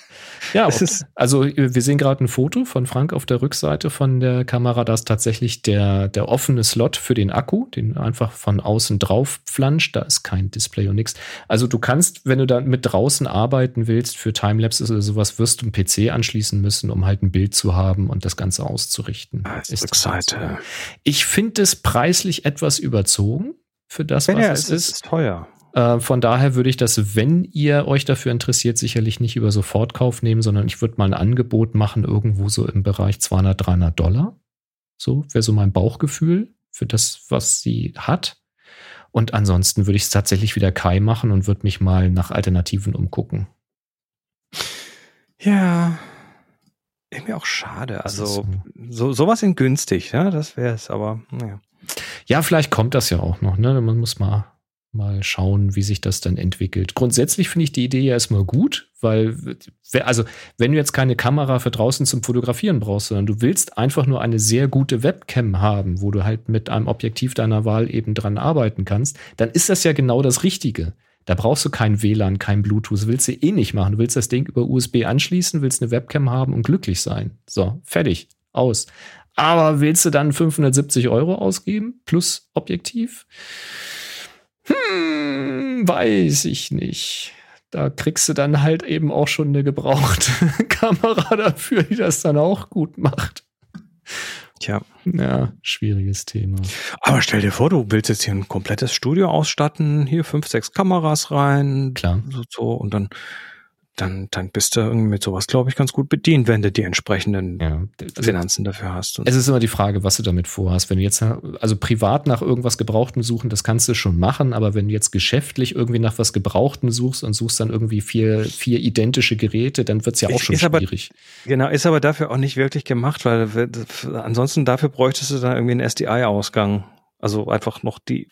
Ja, also wir sehen gerade ein Foto von Frank auf der Rückseite von der Kamera. Da ist tatsächlich der, der offene Slot für den Akku, den einfach von außen drauf flanscht. Da ist kein Display und nichts. Also du kannst, wenn du da mit draußen arbeiten willst für Timelapses oder sowas, wirst du einen PC anschließen müssen, um halt ein Bild zu haben und das Ganze auszurichten. Als ist Rückseite. Ich finde es preislich etwas überzogen für das, was ja, es, es ist. ist teuer. Äh, von daher würde ich das, wenn ihr euch dafür interessiert, sicherlich nicht über Sofortkauf nehmen, sondern ich würde mal ein Angebot machen, irgendwo so im Bereich 200, 300 Dollar. So wäre so mein Bauchgefühl für das, was sie hat. Und ansonsten würde ich es tatsächlich wieder Kai machen und würde mich mal nach Alternativen umgucken. Ja, irgendwie auch schade. Also so. so, sowas in günstig, ja, das wäre es, aber naja. Ja, vielleicht kommt das ja auch noch, ne? Man muss mal mal schauen, wie sich das dann entwickelt. Grundsätzlich finde ich die Idee ja erstmal gut, weil, also, wenn du jetzt keine Kamera für draußen zum Fotografieren brauchst, sondern du willst einfach nur eine sehr gute Webcam haben, wo du halt mit einem Objektiv deiner Wahl eben dran arbeiten kannst, dann ist das ja genau das Richtige. Da brauchst du kein WLAN, kein Bluetooth, willst du eh nicht machen. Du willst das Ding über USB anschließen, willst eine Webcam haben und glücklich sein. So, fertig, aus. Aber willst du dann 570 Euro ausgeben plus Objektiv? Hm, weiß ich nicht. Da kriegst du dann halt eben auch schon eine gebrauchte Kamera dafür, die das dann auch gut macht. Tja. Ja, schwieriges Thema. Aber stell dir vor, du willst jetzt hier ein komplettes Studio ausstatten, hier fünf, sechs Kameras rein. Klar. So, so und dann dann, dann bist du irgendwie mit sowas, glaube ich, ganz gut bedient, wenn du die entsprechenden ja. Finanzen dafür hast. es ist immer die Frage, was du damit vorhast. Wenn du jetzt, also privat nach irgendwas Gebrauchten suchen, das kannst du schon machen, aber wenn du jetzt geschäftlich irgendwie nach was Gebrauchten suchst und suchst dann irgendwie vier, vier identische Geräte, dann wird es ja auch schon ist schwierig. Aber, genau, ist aber dafür auch nicht wirklich gemacht, weil ansonsten dafür bräuchtest du dann irgendwie einen SDI-Ausgang. Also einfach noch die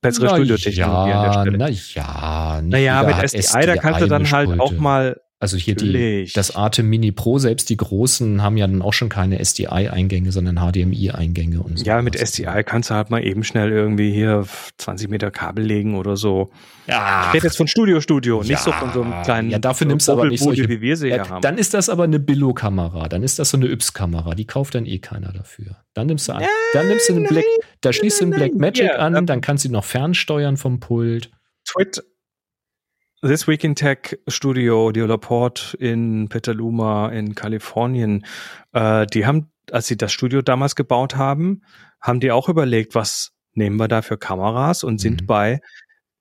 bessere Studiotechnologie ja, an der Stelle. Na ja, naja, mit SDI, SDI, da kannst du dann halt auch mal also hier die, das Atem Mini Pro, selbst die großen haben ja dann auch schon keine SDI-Eingänge, sondern HDMI-Eingänge und so. Ja, mit SDI kannst du halt mal eben schnell irgendwie hier 20 Meter Kabel legen oder so. Ja. Ich rede jetzt von Studio Studio, ja, nicht so von so einem kleinen. Ja, dafür nimmst du aber nicht solche, wie wir sie ja, haben. Dann ist das aber eine Billo-Kamera, dann ist das so eine Yps-Kamera, die kauft dann eh keiner dafür. Dann nimmst du an, dann nimmst du einen Black, da schließt du einen Black Magic an, dann kannst du noch fernsteuern vom Pult. Twit This Week in Tech Studio, die Laporte in Petaluma in Kalifornien, äh, die haben, als sie das Studio damals gebaut haben, haben die auch überlegt, was nehmen wir da für Kameras und sind mhm. bei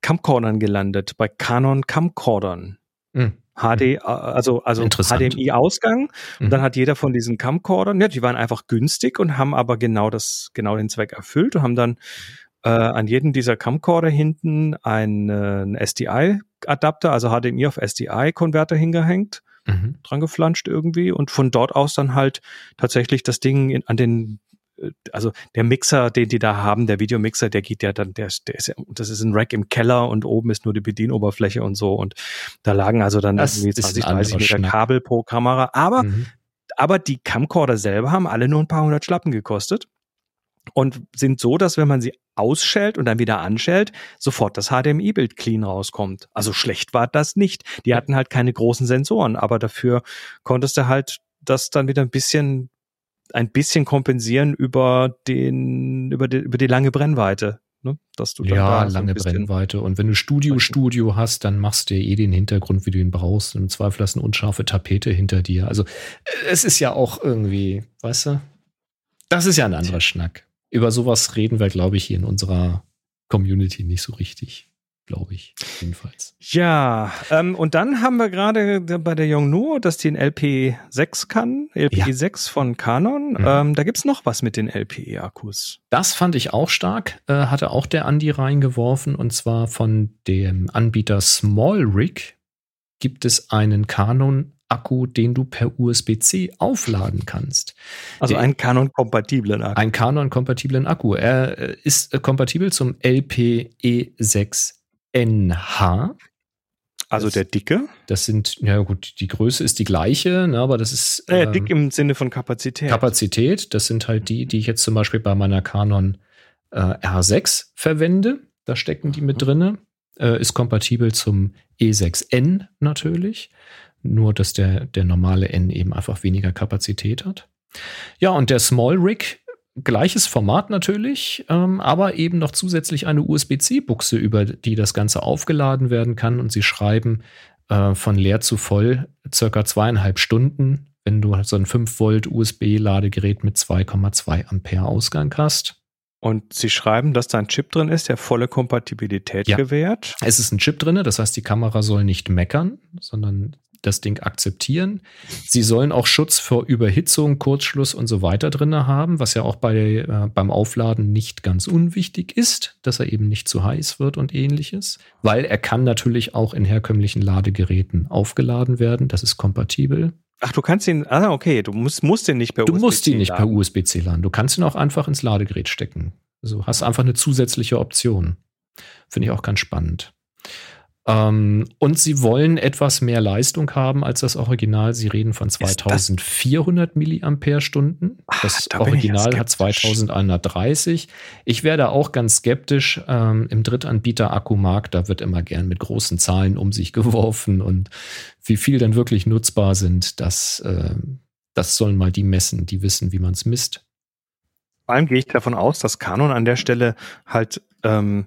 Camcordern gelandet, bei Canon Camcordern. Mhm. HD, äh, also, also HDMI-Ausgang. Mhm. Und dann hat jeder von diesen Camcordern, ja, die waren einfach günstig und haben aber genau das, genau den Zweck erfüllt und haben dann äh, an jedem dieser Camcorder hinten einen äh, SDI Adapter, also HDMI auf SDI-Konverter hingehängt, mhm. dran geflanscht irgendwie und von dort aus dann halt tatsächlich das Ding in, an den äh, also der Mixer, den die da haben, der Videomixer, der geht ja dann, der, der ist ja, das ist ein Rack im Keller und oben ist nur die Bedienoberfläche und so und da lagen also dann das irgendwie 20, 30 Meter. Kabel pro Kamera, aber mhm. aber die Camcorder selber haben alle nur ein paar hundert Schlappen gekostet und sind so, dass wenn man sie ausschält und dann wieder anschält, sofort das HDMI-Bild clean rauskommt. Also schlecht war das nicht. Die hatten halt keine großen Sensoren, aber dafür konntest du halt das dann wieder ein bisschen ein bisschen kompensieren über den über die, über die lange Brennweite. Ne? Dass du ja, da lange so Brennweite. Und wenn du Studio, Studio hast, dann machst du ja eh den Hintergrund, wie du ihn brauchst. Und im Zweifel hast du eine unscharfe Tapete hinter dir. Also es ist ja auch irgendwie, weißt du, das ist ja ein anderer Schnack über sowas reden wir, glaube ich, hier in unserer Community nicht so richtig, glaube ich, jedenfalls. Ja, ähm, und dann haben wir gerade bei der Yongnuo, dass die ein LP6 kann, LPE6 von Canon. Mhm. Ähm, da gibt's noch was mit den LPE-Akkus. Das fand ich auch stark, äh, hatte auch der Andi reingeworfen und zwar von dem Anbieter SmallRig gibt es einen Canon Akku, den du per USB-C aufladen kannst. Also Der- einen Canon-kompatiblen Akku. Ein Canon-kompatiblen Akku. Er äh, ist äh, kompatibel zum LPE6NH. Also das- der dicke. Das sind, ja gut, die Größe ist die gleiche, ne, aber das ist Äh, ähm, dick im Sinne von Kapazität. Kapazität. Das sind halt die, die ich jetzt zum Beispiel bei meiner Canon äh, R6 verwende. Da stecken die mit drinne. Äh, ist kompatibel zum E6N natürlich. Nur, dass der, der normale N eben einfach weniger Kapazität hat. Ja, und der Small Rig, gleiches Format natürlich, ähm, aber eben noch zusätzlich eine USB-C-Buchse, über die das Ganze aufgeladen werden kann. Und sie schreiben äh, von leer zu voll circa zweieinhalb Stunden, wenn du so ein 5 Volt USB-Ladegerät mit 2,2 Ampere Ausgang hast. Und sie schreiben, dass da ein Chip drin ist, der volle Kompatibilität Ja. gewährt. Es ist ein Chip drin, das heißt, die Kamera soll nicht meckern, sondern das Ding akzeptieren. Sie sollen auch Schutz vor Überhitzung, Kurzschluss und so weiter drin haben, was ja auch bei, äh, beim Aufladen nicht ganz unwichtig ist, dass er eben nicht zu heiß wird und ähnliches, weil er kann natürlich auch in herkömmlichen Ladegeräten aufgeladen werden. Das ist kompatibel. Ach, du kannst ihn, ah, okay, du musst, musst den nicht per Du USB-C musst ihn nicht per laden. USB-C laden. Du kannst ihn auch einfach ins Ladegerät stecken. Also hast einfach eine zusätzliche Option. Finde ich auch ganz spannend. Ähm, und sie wollen etwas mehr Leistung haben als das Original. Sie reden von das- 2400 Milliampere-Stunden. Ah, Das da ich ja Original hat skeptisch. 2130. Ich wäre da auch ganz skeptisch. Ähm, Im Drittanbieter-Akkumarkt, da wird immer gern mit großen Zahlen um sich geworfen und wie viel dann wirklich nutzbar sind, das, äh, das sollen mal die messen, die wissen, wie man es misst. Vor allem gehe ich davon aus, dass Canon an der Stelle halt ähm,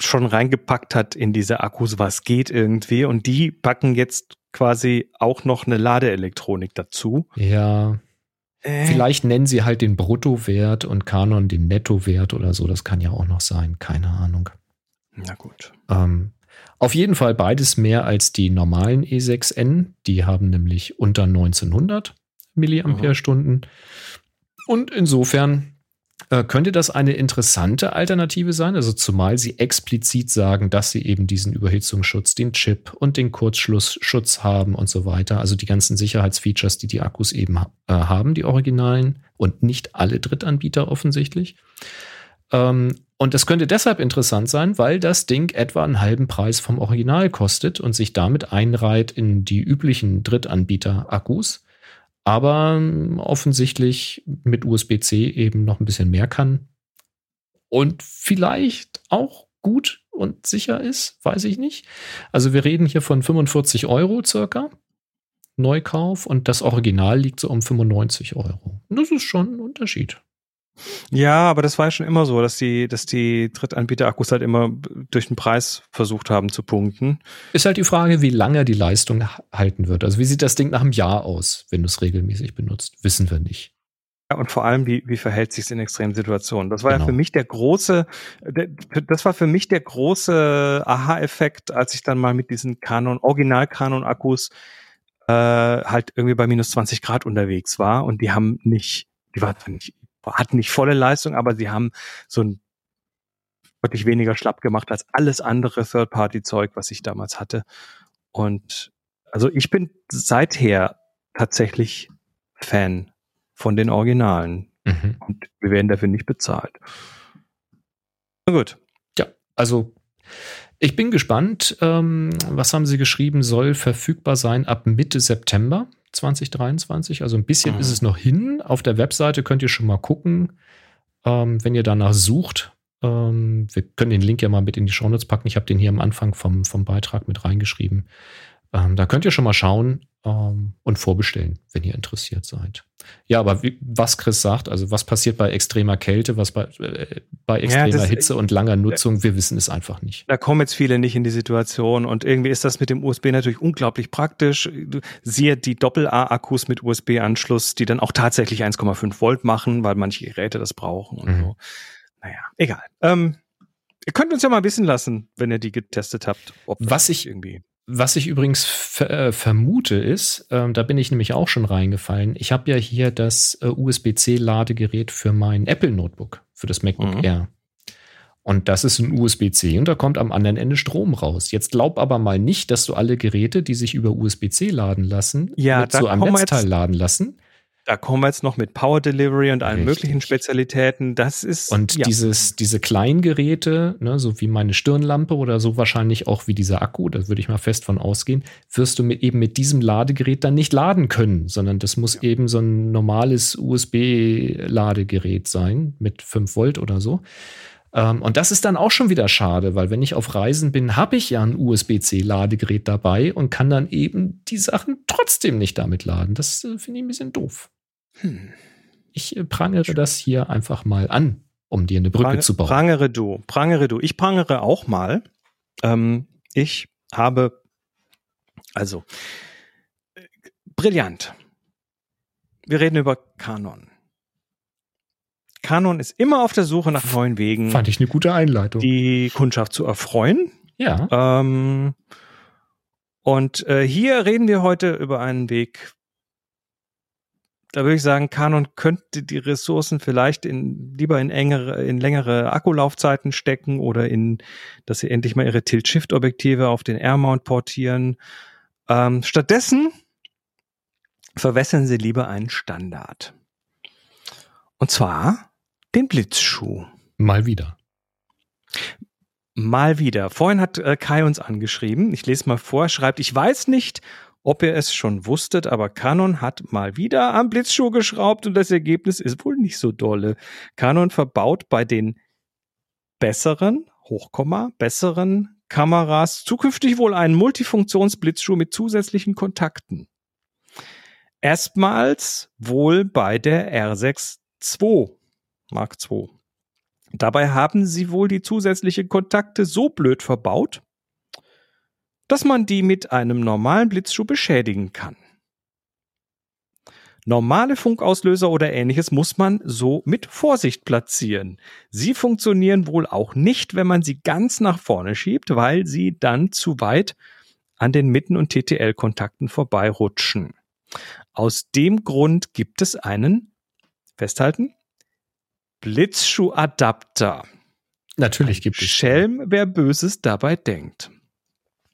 schon reingepackt hat in diese Akkus, was geht irgendwie. Und die packen jetzt quasi auch noch eine Ladeelektronik dazu. Ja, Äh, vielleicht nennen sie halt den Bruttowert und Canon den Nettowert oder so. Das kann ja auch noch sein. Keine Ahnung. Na gut. Ähm, auf jeden Fall beides mehr als die normalen E6N. Die haben nämlich unter 1900 Milliampere-Stunden. Und insofern könnte das eine interessante Alternative sein. Also zumal sie explizit sagen, dass sie eben diesen Überhitzungsschutz, den Chip und den Kurzschlussschutz haben und so weiter. Also die ganzen Sicherheitsfeatures, die die Akkus eben äh, haben, die originalen und nicht alle Drittanbieter offensichtlich. Ähm, und das könnte deshalb interessant sein, weil das Ding etwa einen halben Preis vom Original kostet und sich damit einreiht in die üblichen Drittanbieter-Akkus, aber ähm, offensichtlich mit USB-C eben noch ein bisschen mehr kann und vielleicht auch gut und sicher ist, weiß ich nicht. Also wir reden hier von 45 Euro circa. Neukauf und das Original liegt so um 95 Euro. Das ist schon ein Unterschied. Ja, aber das war ja schon immer so, dass die, dass die Drittanbieter-Akkus halt immer durch den Preis versucht haben zu punkten. Ist halt die Frage, wie lange die Leistung halten wird. Also wie sieht das Ding nach einem Jahr aus, wenn du es regelmäßig benutzt? Wissen wir nicht. Ja, und vor allem, wie, wie verhält sich in extremen Situationen? Das war Genau. ja für mich der große, der, das war für mich der große Aha-Effekt, als ich dann mal mit diesen Canon, Original-Canon-Akkus äh, halt irgendwie bei minus 20 Grad unterwegs war und die haben nicht, die waren nicht, hatten nicht volle Leistung, aber sie haben so ein wirklich weniger schlapp gemacht als alles andere Third-Party-Zeug, was ich damals hatte. Und also ich bin seither tatsächlich Fan von den Originalen. Mhm. Und wir werden dafür nicht bezahlt. Na gut. Ja, also ich bin gespannt. Ähm, was haben Sie geschrieben? Soll verfügbar sein ab Mitte September 2023. Also ein bisschen Mhm. ist es noch hin. Auf der Webseite könnt ihr schon mal gucken, ähm, wenn ihr danach sucht. Ähm, wir können den Link ja mal mit in die Shownotes packen. Ich habe den hier am Anfang vom, vom Beitrag mit reingeschrieben. Ähm, da könnt ihr schon mal schauen ähm, und vorbestellen, wenn ihr interessiert seid. Ja, aber wie, was Chris sagt, also was passiert bei extremer Kälte, was bei, äh, bei extremer das- Hitze und langer Nutzung, wir wissen es einfach nicht. Da kommen jetzt viele nicht in die Situation und irgendwie ist das mit dem USB natürlich unglaublich praktisch. Siehe die Doppel-A-Akkus mit USB-Anschluss, die dann auch tatsächlich 1,5 Volt machen, weil manche Geräte das brauchen und Mhm. so. naja, egal. Ähm, ihr könnt uns ja mal wissen lassen, wenn ihr die getestet habt. was ich irgendwie. Was ich übrigens ver äh, vermute ist, äh, da bin ich nämlich auch schon reingefallen. Ich habe ja hier das äh, USB-C-Ladegerät für mein Apple Notebook, für das MacBook mhm. Air. Und das ist ein USB-C und da kommt am anderen Ende Strom raus. Jetzt glaub aber mal nicht, dass du alle Geräte, die sich über USB-C laden lassen, ja, mit so einem Netzteil laden lassen, da kommen wir jetzt noch mit Power Delivery und allen Richtig. möglichen Spezialitäten. Das ist. Und ja. dieses, diese kleinen Geräte, ne, so wie meine Stirnlampe oder so wahrscheinlich auch wie dieser Akku, da würde ich mal fest von ausgehen, wirst du mit, eben mit diesem Ladegerät dann nicht laden können, sondern das muss ja. eben so ein normales USB-Ladegerät sein mit 5 Volt oder so. Ähm, und das ist dann auch schon wieder schade, weil wenn ich auf Reisen bin, habe ich ja ein USB-C-Ladegerät dabei und kann dann eben die Sachen trotzdem nicht damit laden. Das äh, finde ich ein bisschen doof. Hm. Ich äh, prangere das hier einfach mal an, um dir eine Brücke Prang, zu bauen. Prangere du, prangere du. Ich prangere auch mal. Ähm, ich habe, also, äh, brillant. Wir reden über Canon. Canon ist immer auf der Suche nach neuen Wegen. Fand ich eine gute Einleitung. Die Kundschaft zu erfreuen. Ja. Ähm, und äh, hier reden wir heute über einen Weg, da würde ich sagen, Canon könnte die Ressourcen vielleicht in, lieber in engere, in längere Akkulaufzeiten stecken oder in, dass sie endlich mal ihre Tilt-Shift-Objektive auf den Air-Mount portieren. Ähm, stattdessen verwässern sie lieber einen Standard. Und zwar den Blitzschuh. Mal wieder. Mal wieder. Vorhin hat äh, Kai uns angeschrieben. Ich lese mal vor. Schreibt, ich weiß nicht, ob ihr es schon wusstet, aber Canon hat mal wieder am Blitzschuh geschraubt und das Ergebnis ist wohl nicht so dolle. Canon verbaut bei den besseren, Hochkomma, besseren Kameras zukünftig wohl einen Multifunktionsblitzschuh mit zusätzlichen Kontakten. Erstmals wohl bei der R6 II, Mark II. Dabei haben sie wohl die zusätzlichen Kontakte so blöd verbaut, dass man die mit einem normalen Blitzschuh beschädigen kann. Normale Funkauslöser oder ähnliches muss man so mit Vorsicht platzieren. Sie funktionieren wohl auch nicht, wenn man sie ganz nach vorne schiebt, weil sie dann zu weit an den Mitten- und TTL-Kontakten vorbeirutschen. Aus dem Grund gibt es einen, festhalten, Blitzschuhadapter. Natürlich gibt es. Schelm, wer Böses dabei denkt.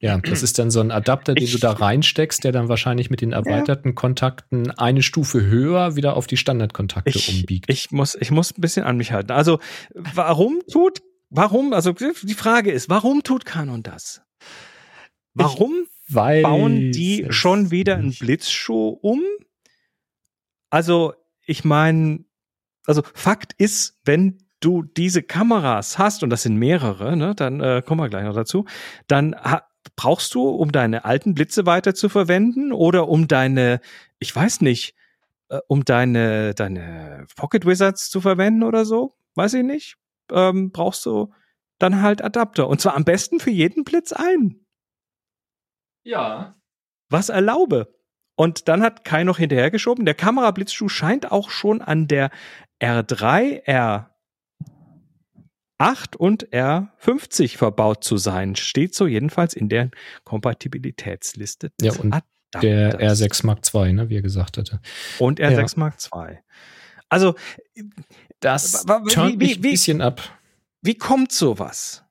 Ja, das ist dann so ein Adapter, den ich, du da reinsteckst, der dann wahrscheinlich mit den erweiterten ja. Kontakten eine Stufe höher wieder auf die Standardkontakte ich, umbiegt. Ich muss, ich muss ein bisschen an mich halten. Also, warum tut, warum, also die Frage ist, warum tut Canon das? Warum bauen die schon wieder einen Blitzschuh um? Also, ich meine, also Fakt ist, wenn du diese Kameras hast, und das sind mehrere, ne, dann äh, kommen wir gleich noch dazu, dann brauchst du, um deine alten Blitze weiter zu verwenden oder um deine, ich weiß nicht, äh, um deine, deine Pocket Wizards zu verwenden oder so, weiß ich nicht, ähm, brauchst du dann halt Adapter. Und zwar am besten für jeden Blitz ein. Ja. Was erlaube. Und dann hat Kai noch hinterhergeschoben, der Kamerablitzschuh scheint auch schon an der R3, R 8 und R50 verbaut zu sein. Steht so jedenfalls in der Kompatibilitätsliste. Ja, und Adapters. der R6 Mark II, ne, wie er gesagt hatte. Und R6 ja. Mark II. Also, das turnt mich ein bisschen ab. Wie kommt sowas?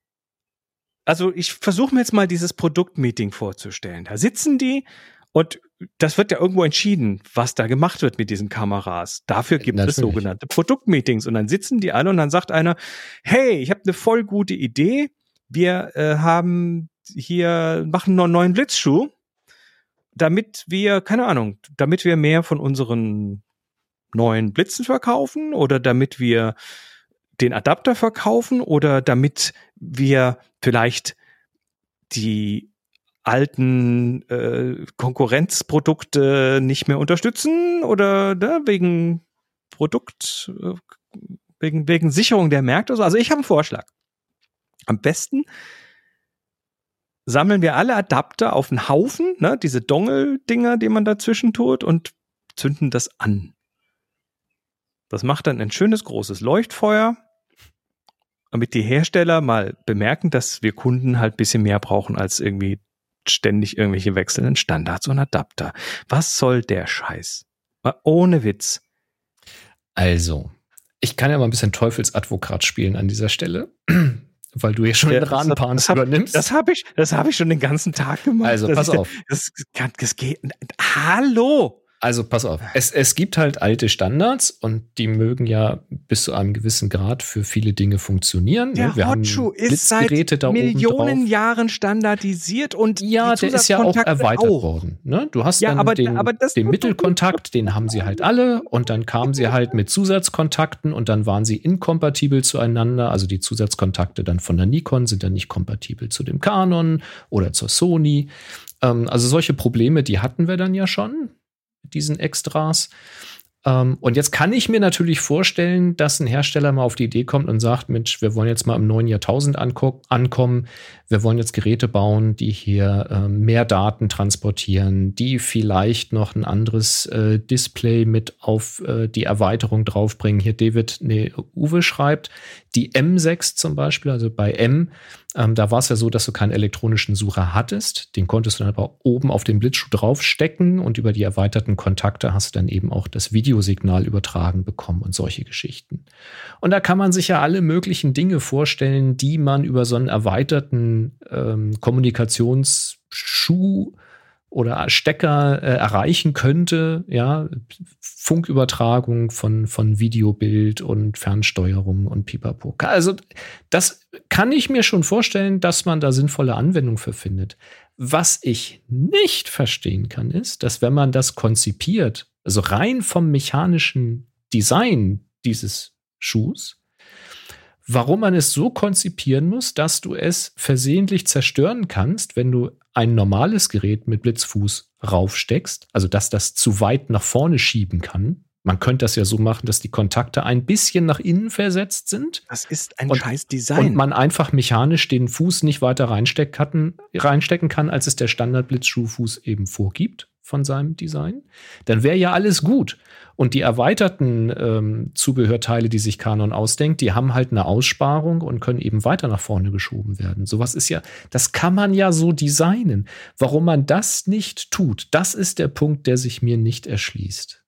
Also, ich versuche mir jetzt mal dieses Produktmeeting vorzustellen. Da sitzen die und das wird ja irgendwo entschieden, was da gemacht wird mit diesen Kameras. Dafür gibt Natürlich. es sogenannte Produktmeetings. Und dann sitzen die alle und dann sagt einer, hey, ich habe eine voll gute Idee. Wir äh, haben hier, machen noch einen neuen Blitzschuh, damit wir, keine Ahnung, damit wir mehr von unseren neuen Blitzen verkaufen oder damit wir den Adapter verkaufen oder damit wir vielleicht die alten äh, Konkurrenzprodukte nicht mehr unterstützen oder ne, wegen Produkt, äh, wegen, wegen Sicherung der Märkte. Also ich habe einen Vorschlag. Am besten sammeln wir alle Adapter auf einen Haufen, ne, diese Dongle-Dinger, die man dazwischen tut und zünden das an. Das macht dann ein schönes großes Leuchtfeuer damit die Hersteller mal bemerken, dass wir Kunden halt bisschen mehr brauchen als irgendwie ständig irgendwelche wechselnden Standards und Adapter. Was soll der Scheiß? Mal ohne Witz. Also, ich kann ja mal ein bisschen Teufelsadvokat spielen an dieser Stelle, weil du ja schon ja, den Rahnpan übernimmst. Das habe ich, das habe ich schon den ganzen Tag gemacht. Also, pass auf. Das, das, das geht. Hallo! Also pass auf, es, es gibt halt alte Standards und die mögen ja bis zu einem gewissen Grad für viele Dinge funktionieren. Der Wir Hotshoe ist seit Millionen Jahren standardisiert und ja, der ist ja auch erweitert auch. worden. Ne? Du hast ja, dann aber, den, aber den Mittelkontakt, den haben sie halt alle und dann kamen sie halt mit Zusatzkontakten und dann waren sie inkompatibel zueinander. Also die Zusatzkontakte dann von der Nikon sind dann nicht kompatibel zu dem Canon oder zur Sony. Ähm, also solche Probleme, die hatten wir dann ja schon diesen Extras. Ähm, und jetzt kann ich mir natürlich vorstellen, dass ein Hersteller mal auf die Idee kommt und sagt, Mensch, wir wollen jetzt mal im neuen Jahrtausend ankommen. Wir wollen jetzt Geräte bauen, die hier äh, mehr Daten transportieren, die vielleicht noch ein anderes äh, Display mit auf äh, die Erweiterung draufbringen. Hier David, nee, Uwe schreibt, die M6 zum Beispiel, also bei M, ähm, da war es ja so, dass du keinen elektronischen Sucher hattest. Den konntest du dann aber oben auf den Blitzschuh draufstecken und über die erweiterten Kontakte hast du dann eben auch das Videosignal übertragen bekommen und solche Geschichten. Und da kann man sich ja alle möglichen Dinge vorstellen, die man über so einen erweiterten ähm, Kommunikationsschuh oder Stecker äh, erreichen könnte, ja, Funkübertragung von, von Videobild und Fernsteuerung und Pipapo. Also, das kann ich mir schon vorstellen, dass man da sinnvolle Anwendungen für findet. Was ich nicht verstehen kann, ist, dass wenn man das konzipiert, also rein vom mechanischen Design dieses Schuhs, warum man es so konzipieren muss, dass du es versehentlich zerstören kannst, wenn du ein normales Gerät mit Blitzfuß raufsteckst, also dass das zu weit nach vorne schieben kann. Man könnte das ja so machen, dass die Kontakte ein bisschen nach innen versetzt sind. Das ist ein und, scheiß Design. Und man einfach mechanisch den Fuß nicht weiter reinstecken kann, als es der Standard-Blitzschuhfuß eben vorgibt von seinem Design. Dann wäre ja alles gut. Und die erweiterten ähm, Zubehörteile, die sich Canon ausdenkt, die haben halt eine Aussparung und können eben weiter nach vorne geschoben werden. Sowas ist ja, das kann man ja so designen. Warum man das nicht tut, das ist der Punkt, der sich mir nicht erschließt.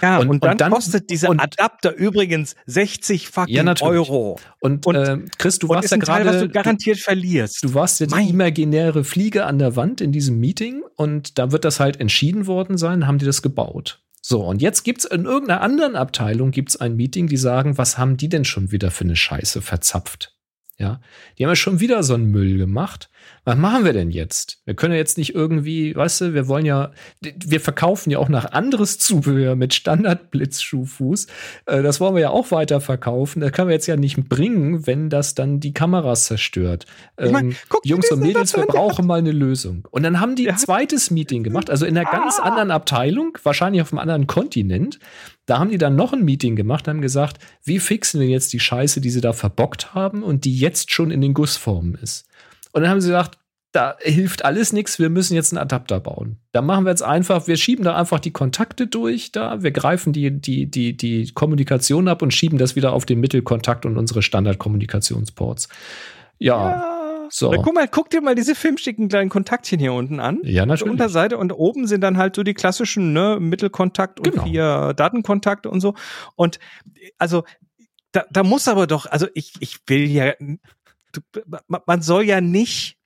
Ja, und, und, dann, und dann, kostet dieser und, Adapter übrigens 60 fucking ja, Euro. Und, und äh, Chris, du warst ja gerade, was du garantiert verlierst. Du warst ja die imaginäre Fliege an der Wand in diesem Meeting und da wird das halt entschieden worden sein, haben die das gebaut. So, und jetzt gibt's in irgendeiner anderen Abteilung gibt's ein Meeting, die sagen, was haben die denn schon wieder für eine Scheiße verzapft? Ja, die haben ja schon wieder so einen Müll gemacht was machen wir denn jetzt? Wir können ja jetzt nicht irgendwie, weißt du, wir wollen ja, wir verkaufen ja auch nach anderes Zubehör mit Standard-Blitzschuhfuß. Äh, das wollen wir ja auch weiter verkaufen. Das können wir jetzt ja nicht bringen, wenn das dann die Kameras zerstört. Ich mein, ähm, Jungs und Mädels, wir brauchen mal eine Lösung. Und dann haben die ein zweites Meeting gemacht, also in einer ganz ah. anderen Abteilung, wahrscheinlich auf einem anderen Kontinent. Da haben die dann noch ein Meeting gemacht, haben gesagt, wie fixen wir jetzt die Scheiße, die sie da verbockt haben und die jetzt schon in den Gussformen ist. Und dann haben sie gesagt, da hilft alles nichts, wir müssen jetzt einen Adapter bauen. Da machen wir jetzt einfach, wir schieben da einfach die Kontakte durch, da, wir greifen die, die, die, die Kommunikation ab und schieben das wieder auf den Mittelkontakt und unsere Standardkommunikationsports. Ja. ja. So. Guck mal, guck dir mal diese filmschicken kleinen Kontaktchen hier unten an. Ja, natürlich. Zur Unterseite und oben sind dann halt so die klassischen, ne, Mittelkontakt und genau. vier Datenkontakte und so. Und also da, da muss aber doch, also ich, ich will ja man soll ja nicht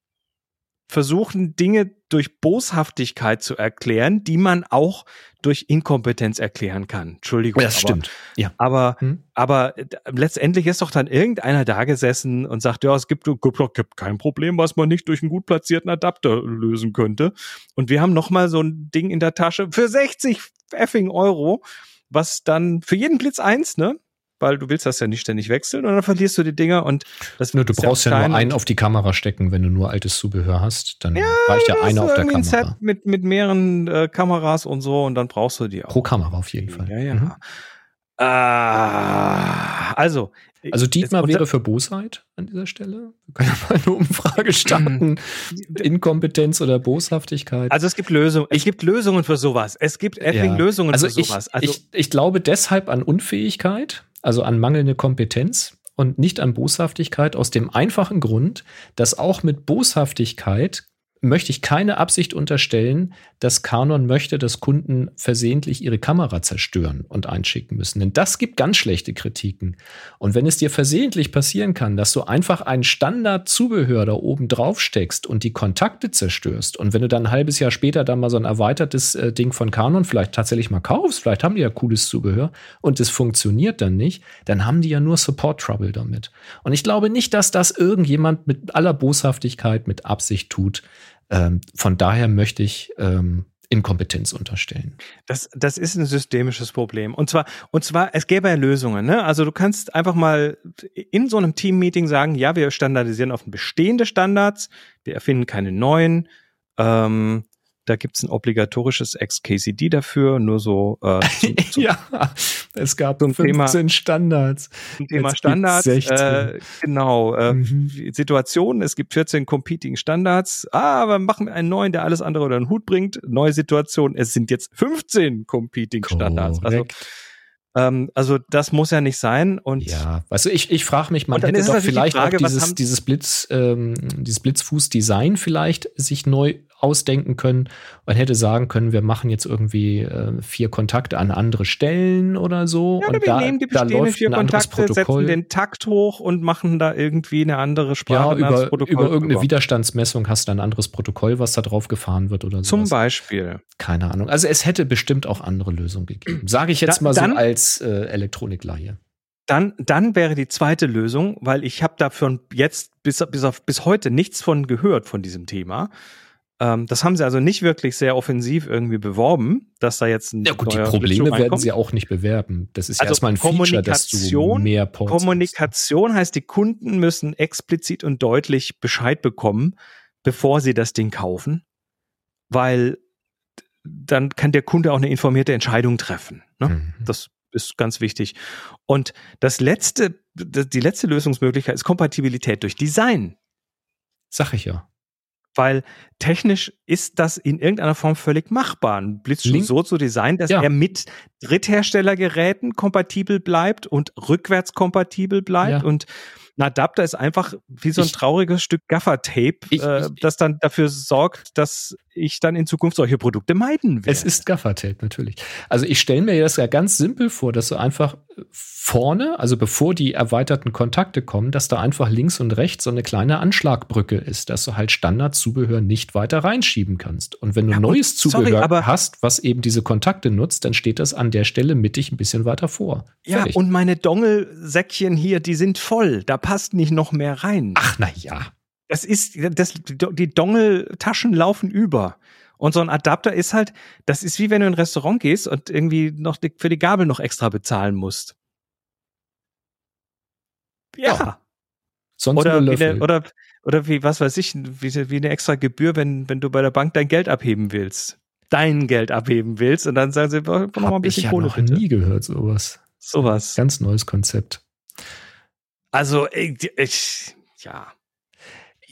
versuchen, Dinge durch Boshaftigkeit zu erklären, die man auch durch Inkompetenz erklären kann. Entschuldigung. Das aber, stimmt. Ja. Aber, hm? aber äh, letztendlich ist doch dann irgendeiner da gesessen und sagt, ja, es gibt, gibt, gibt kein Problem, was man nicht durch einen gut platzierten Adapter lösen könnte. Und wir haben noch mal so ein Ding in der Tasche für 60 effing Euro, was dann für jeden Blitz eins, ne? Weil du willst das ja nicht ständig wechseln und dann verlierst du die Dinger und das nur, du brauchst ja, ja nur einen auf die Kamera stecken, wenn du nur altes Zubehör hast, dann ja, reicht ja einer auf der Kamera. Ein Set mit mit mehreren äh, Kameras und so und dann brauchst du die auch. Pro Kamera auf jeden Fall. Ja, ja. Mhm. Ah, also also Dietmar wäre für Bosheit an dieser Stelle. Wir können ja mal eine Umfrage starten. Inkompetenz oder Boshaftigkeit. Also es gibt Lösungen. Es gibt Lösungen für sowas. Es gibt effing ja. Lösungen also für sowas. Also ich, ich glaube deshalb an Unfähigkeit, also an mangelnde Kompetenz, und nicht an Boshaftigkeit aus dem einfachen Grund, dass auch mit Boshaftigkeit möchte ich keine Absicht unterstellen, dass Canon möchte, dass Kunden versehentlich ihre Kamera zerstören und einschicken müssen. Denn das gibt ganz schlechte Kritiken. Und wenn es dir versehentlich passieren kann, dass du einfach ein Standardzubehör da oben drauf steckst und die Kontakte zerstörst und wenn du dann ein halbes Jahr später dann mal so ein erweitertes äh, Ding von Canon vielleicht tatsächlich mal kaufst, vielleicht haben die ja cooles Zubehör und es funktioniert dann nicht, dann haben die ja nur Support Trouble damit. Und ich glaube nicht, dass das irgendjemand mit aller Boshaftigkeit mit Absicht tut. Ähm, von daher möchte ich ähm, Inkompetenz unterstellen. Das, das ist ein systemisches Problem. Und zwar, und zwar, es gäbe ja Lösungen. Ne? Also du kannst einfach mal in so einem Team-Meeting sagen, ja, wir standardisieren auf bestehende Standards, wir erfinden keine neuen. Ähm, da gibt's ein obligatorisches XKCD dafür, nur so. Äh, zu, zu ja, es gab zum 15 Thema, Standards. Zum Thema Jetzt Standards. Äh, genau. Äh, mhm. Situationen, es gibt 14 Competing Standards. Ah, aber machen wir einen neuen, der alles andere unter den Hut bringt. Neue Situation, es sind jetzt 15 Competing Standards. Also ähm, also das muss ja nicht sein. Und ja, weißt du, ich, ich frage mich, man hätte doch vielleicht Frage, auch dieses, dieses Blitz, ähm, dieses Blitzfuß-Design vielleicht sich neu ausdenken können und hätte sagen können, wir machen jetzt irgendwie äh, vier Kontakte an andere Stellen oder so. Ja, und wir da, nehmen die bestehenden vier Kontakte, setzen den Takt hoch und machen da irgendwie eine andere Sprache. Ja, über, über irgendeine über. Widerstandsmessung hast du ein anderes Protokoll, was da drauf gefahren wird oder so. Zum Beispiel. Keine Ahnung. Also es hätte bestimmt auch andere Lösungen gegeben. Sage ich jetzt da, mal so dann, als äh, Elektronikleihe. Dann, dann wäre die zweite Lösung, weil ich habe davon jetzt bis, bis, auf, bis heute nichts von gehört von diesem Thema. Ähm, das haben sie also nicht wirklich sehr offensiv irgendwie beworben, dass da jetzt ein Ja gut, die Probleme werden sie auch nicht bewerben. Das ist also ja erstmal ein Feature, dass du mehr Ports Kommunikation hast. heißt, die Kunden müssen explizit und deutlich Bescheid bekommen, bevor sie das Ding kaufen, weil dann kann der Kunde auch eine informierte Entscheidung treffen. Ne? Mhm. Das ist ganz wichtig. Und das letzte, die letzte Lösungsmöglichkeit ist Kompatibilität durch Design. Sag ich ja weil technisch ist das in irgendeiner Form völlig machbar, ein Blitzschuh so zu designen, dass ja. er mit Drittherstellergeräten kompatibel bleibt und rückwärts kompatibel bleibt ja. und ein Adapter ist einfach wie so ein ich, trauriges Stück Gaffer-Tape, äh, das dann dafür sorgt, dass ich dann in Zukunft solche Produkte meiden werde. Es ist Gaffer-Tape, natürlich. Also ich stelle mir das ja ganz simpel vor, dass du einfach vorne, also bevor die erweiterten Kontakte kommen, dass da einfach links und rechts so eine kleine Anschlagbrücke ist, dass du halt Standardzubehör nicht weiter reinschieben kannst. Und wenn du ja, neues Zubehör sorry, hast, was eben diese Kontakte nutzt, dann steht das an der Stelle mittig ein bisschen weiter vor. Ja, Fertig. und meine Dongelsäckchen hier, die sind voll. Da passt nicht noch mehr rein. Ach, na ja. Das ist, das, die Dongle-Taschen laufen über. Und so ein Adapter ist halt, das ist wie wenn du in ein Restaurant gehst und irgendwie noch für die Gabel noch extra bezahlen musst. Ja. ja. Sonst oder, wie eine, oder, oder wie, was weiß ich, wie, wie eine extra Gebühr, wenn, wenn du bei der Bank dein Geld abheben willst. Dein Geld abheben willst und dann sagen sie, noch mal ein bisschen ich Kohle. Ich habe noch nie gehört, sowas. Sowas. Ganz neues Konzept. Also, ich, ich ja.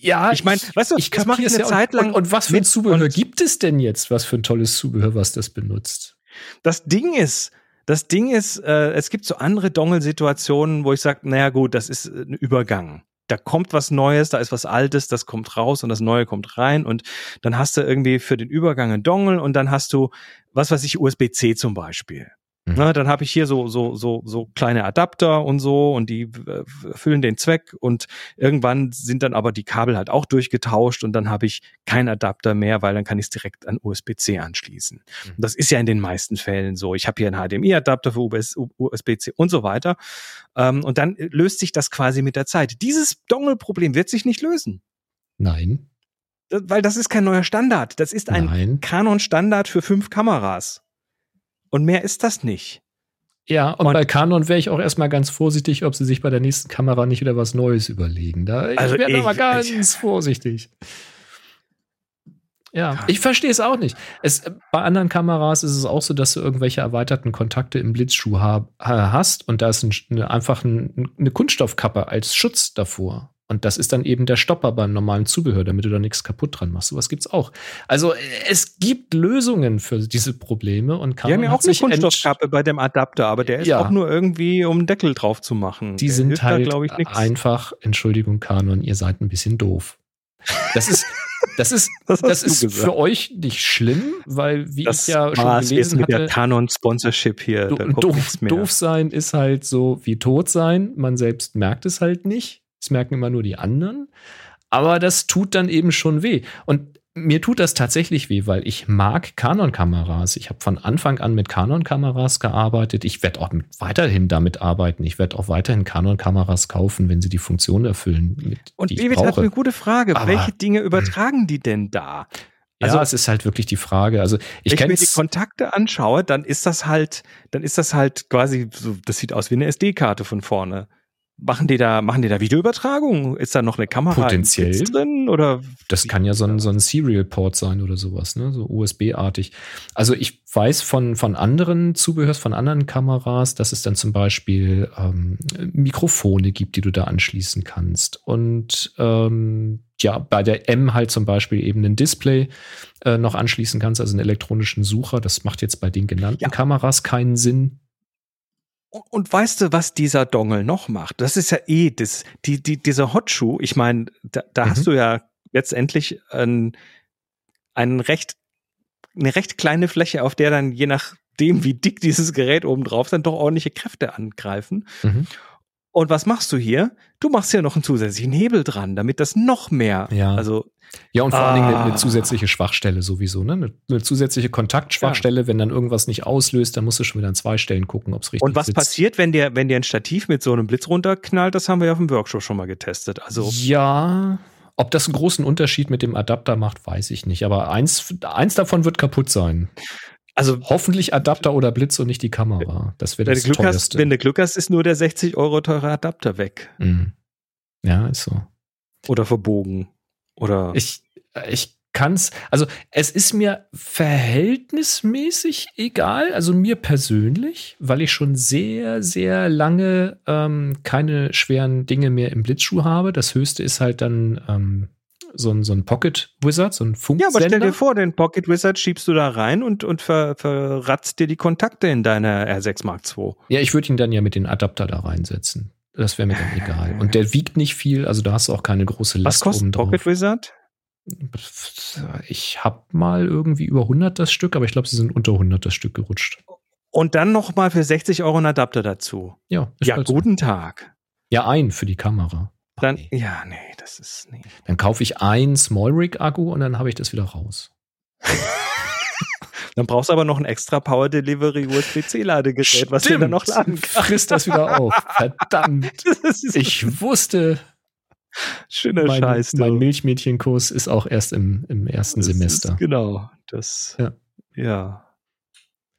Ja, ich meine, weißt du, ich das mache ich eine ja Zeit lang. Und, und was für ein Zubehör gibt es denn jetzt? Was für ein tolles Zubehör, was das benutzt? Das Ding ist, das Ding ist, äh, es gibt so andere Dongle-Situationen, wo ich sage, naja gut, das ist ein Übergang. Da kommt was Neues, da ist was Altes, das kommt raus und das Neue kommt rein und dann hast du irgendwie für den Übergang einen Dongle und dann hast du, was weiß ich, USB-C zum Beispiel. Mhm. Na, dann habe ich hier so, so, so, so kleine Adapter und so und die äh, füllen den Zweck und irgendwann sind dann aber die Kabel halt auch durchgetauscht und dann habe ich keinen Adapter mehr, weil dann kann ich es direkt an USB-C anschließen. Mhm. Und das ist ja in den meisten Fällen so. Ich habe hier einen HDMI-Adapter für USB-C und so weiter. Ähm, und dann löst sich das quasi mit der Zeit. Dieses Dongle-Problem wird sich nicht lösen. Nein. weil das ist kein neuer Standard. Das ist ein Canon-Standard für fünf Kameras. Und mehr ist das nicht. Ja, und, und bei Canon wäre ich auch erstmal ganz vorsichtig, ob sie sich bei der nächsten Kamera nicht wieder was Neues überlegen. Da, also ich wäre mal ganz ich, vorsichtig. Ja, ich verstehe es auch nicht. Es, bei anderen Kameras ist es auch so, dass du irgendwelche erweiterten Kontakte im Blitzschuh hab, hast und da ist ein, eine, einfach ein, eine Kunststoffkappe als Schutz davor. Und das ist dann eben der Stopper beim normalen Zubehör, damit du da nichts kaputt dran machst. Sowas gibt's auch. Also es gibt Lösungen für diese Probleme und kann. Wir haben ja auch eine Kunststoffkappe bei dem Adapter, aber der ist ja. auch nur irgendwie, um einen Deckel drauf zu machen. Die der sind halt da, ich, einfach, Entschuldigung, Kanon, ihr seid ein bisschen doof. Das ist, das ist, das, das ist für euch nicht schlimm, weil wie das ich ja schon gelesen mit hatte, der Canon Sponsorship hier. Do, doof, doof sein ist halt so wie tot sein. Man selbst merkt es halt nicht. Es merken immer nur die anderen. Aber das tut dann eben schon weh. Und mir tut das tatsächlich weh, weil ich mag Canon-Kameras. Ich habe von Anfang an mit Canon-Kameras gearbeitet. Ich werde auch weiterhin damit arbeiten. Ich werde auch weiterhin Canon-Kameras kaufen, wenn sie die Funktion erfüllen. Mit, Und David hat eine gute Frage. Aber, Welche Dinge übertragen die denn da? Also, ja, es ist halt wirklich die Frage. Also ich wenn ich mir die Kontakte anschaue, dann ist das halt, dann ist das halt quasi so, das sieht aus wie eine SD-Karte von vorne. Machen die da, machen die da Videoübertragung? Ist da noch eine Kamera Potenziell drin? Oder? Das kann ja so ein, so ein Serial-Port sein oder sowas, ne? So USB-artig. Also ich weiß von, von anderen Zubehörs, von anderen Kameras, dass es dann zum Beispiel ähm, Mikrofone gibt, die du da anschließen kannst. Und ähm, ja, bei der M halt zum Beispiel eben ein Display äh, noch anschließen kannst, also einen elektronischen Sucher. Das macht jetzt bei den genannten ja. Kameras keinen Sinn. Und weißt du, was dieser Dongle noch macht? Das ist ja eh das, die, die, dieser Hotshoe. Ich meine, da, da mhm. hast du ja letztendlich ein, einen recht, eine recht kleine Fläche, auf der dann je nachdem, wie dick dieses Gerät oben drauf ist, dann doch ordentliche Kräfte angreifen. Mhm. Und was machst du hier? Du machst hier noch einen zusätzlichen Hebel dran, damit das noch mehr, ja. also ja, und vor ah. allen Dingen eine, eine, ah. zusätzliche Schwachstelle sowieso, ne? Eine, eine zusätzliche Kontaktschwachstelle, ja. wenn dann irgendwas nicht auslöst, dann musst du schon wieder an zwei Stellen gucken, ob es richtig ist. Und was sitzt. passiert, wenn dir, wenn dir ein Stativ mit so einem Blitz runterknallt? Das haben wir ja auf dem Workshop schon mal getestet. Also ja, ob das einen großen Unterschied mit dem Adapter macht, weiß ich nicht. Aber eins, eins davon wird kaputt sein. Also hoffentlich Adapter oder Blitz und nicht die Kamera. Das wäre das Glück teuerste. Hast, wenn du Glück hast, ist nur der 60 Euro teure Adapter weg. Mhm. Ja, ist so. Oder verbogen. Oder. Ich, ich kann's, also es ist mir verhältnismäßig egal, also mir persönlich, weil ich schon sehr, sehr lange ähm, keine schweren Dinge mehr im Blitzschuh habe. Das höchste ist halt dann ähm, so ein, so ein Pocket Wizard, so ein Funksender. Ja, aber stell dir vor, den Pocket Wizard schiebst du da rein und, und ver, verratzt dir die Kontakte in deiner R6 Mark II. Ja, ich würde ihn dann ja mit den Adapter da reinsetzen. Das wäre mir dann egal. Und der wiegt nicht viel, also da hast du auch keine große Last Was kostet. Pocket Wizard? Ich habe mal irgendwie über 100 das Stück, aber ich glaube, sie sind unter 100 das Stück gerutscht. Und dann noch mal für 60 Euro ein Adapter dazu. Ja, ja guten. Tag. Ja, ein für die Kamera. Dann, nee. ja, nee, das ist nee. Dann kaufe ich ein Small Rig Akku und dann habe ich das wieder raus. dann brauchst du aber noch ein extra Power Delivery USB-C Ladegerät, was du dann noch laden kannst. Frisst das wieder auf. Verdammt. ich wusste. Schöner mein, Scheiß. Du. Mein Milchmädchenkurs ist auch erst im, im ersten das Semester. Ist, genau. Das, ja. ja.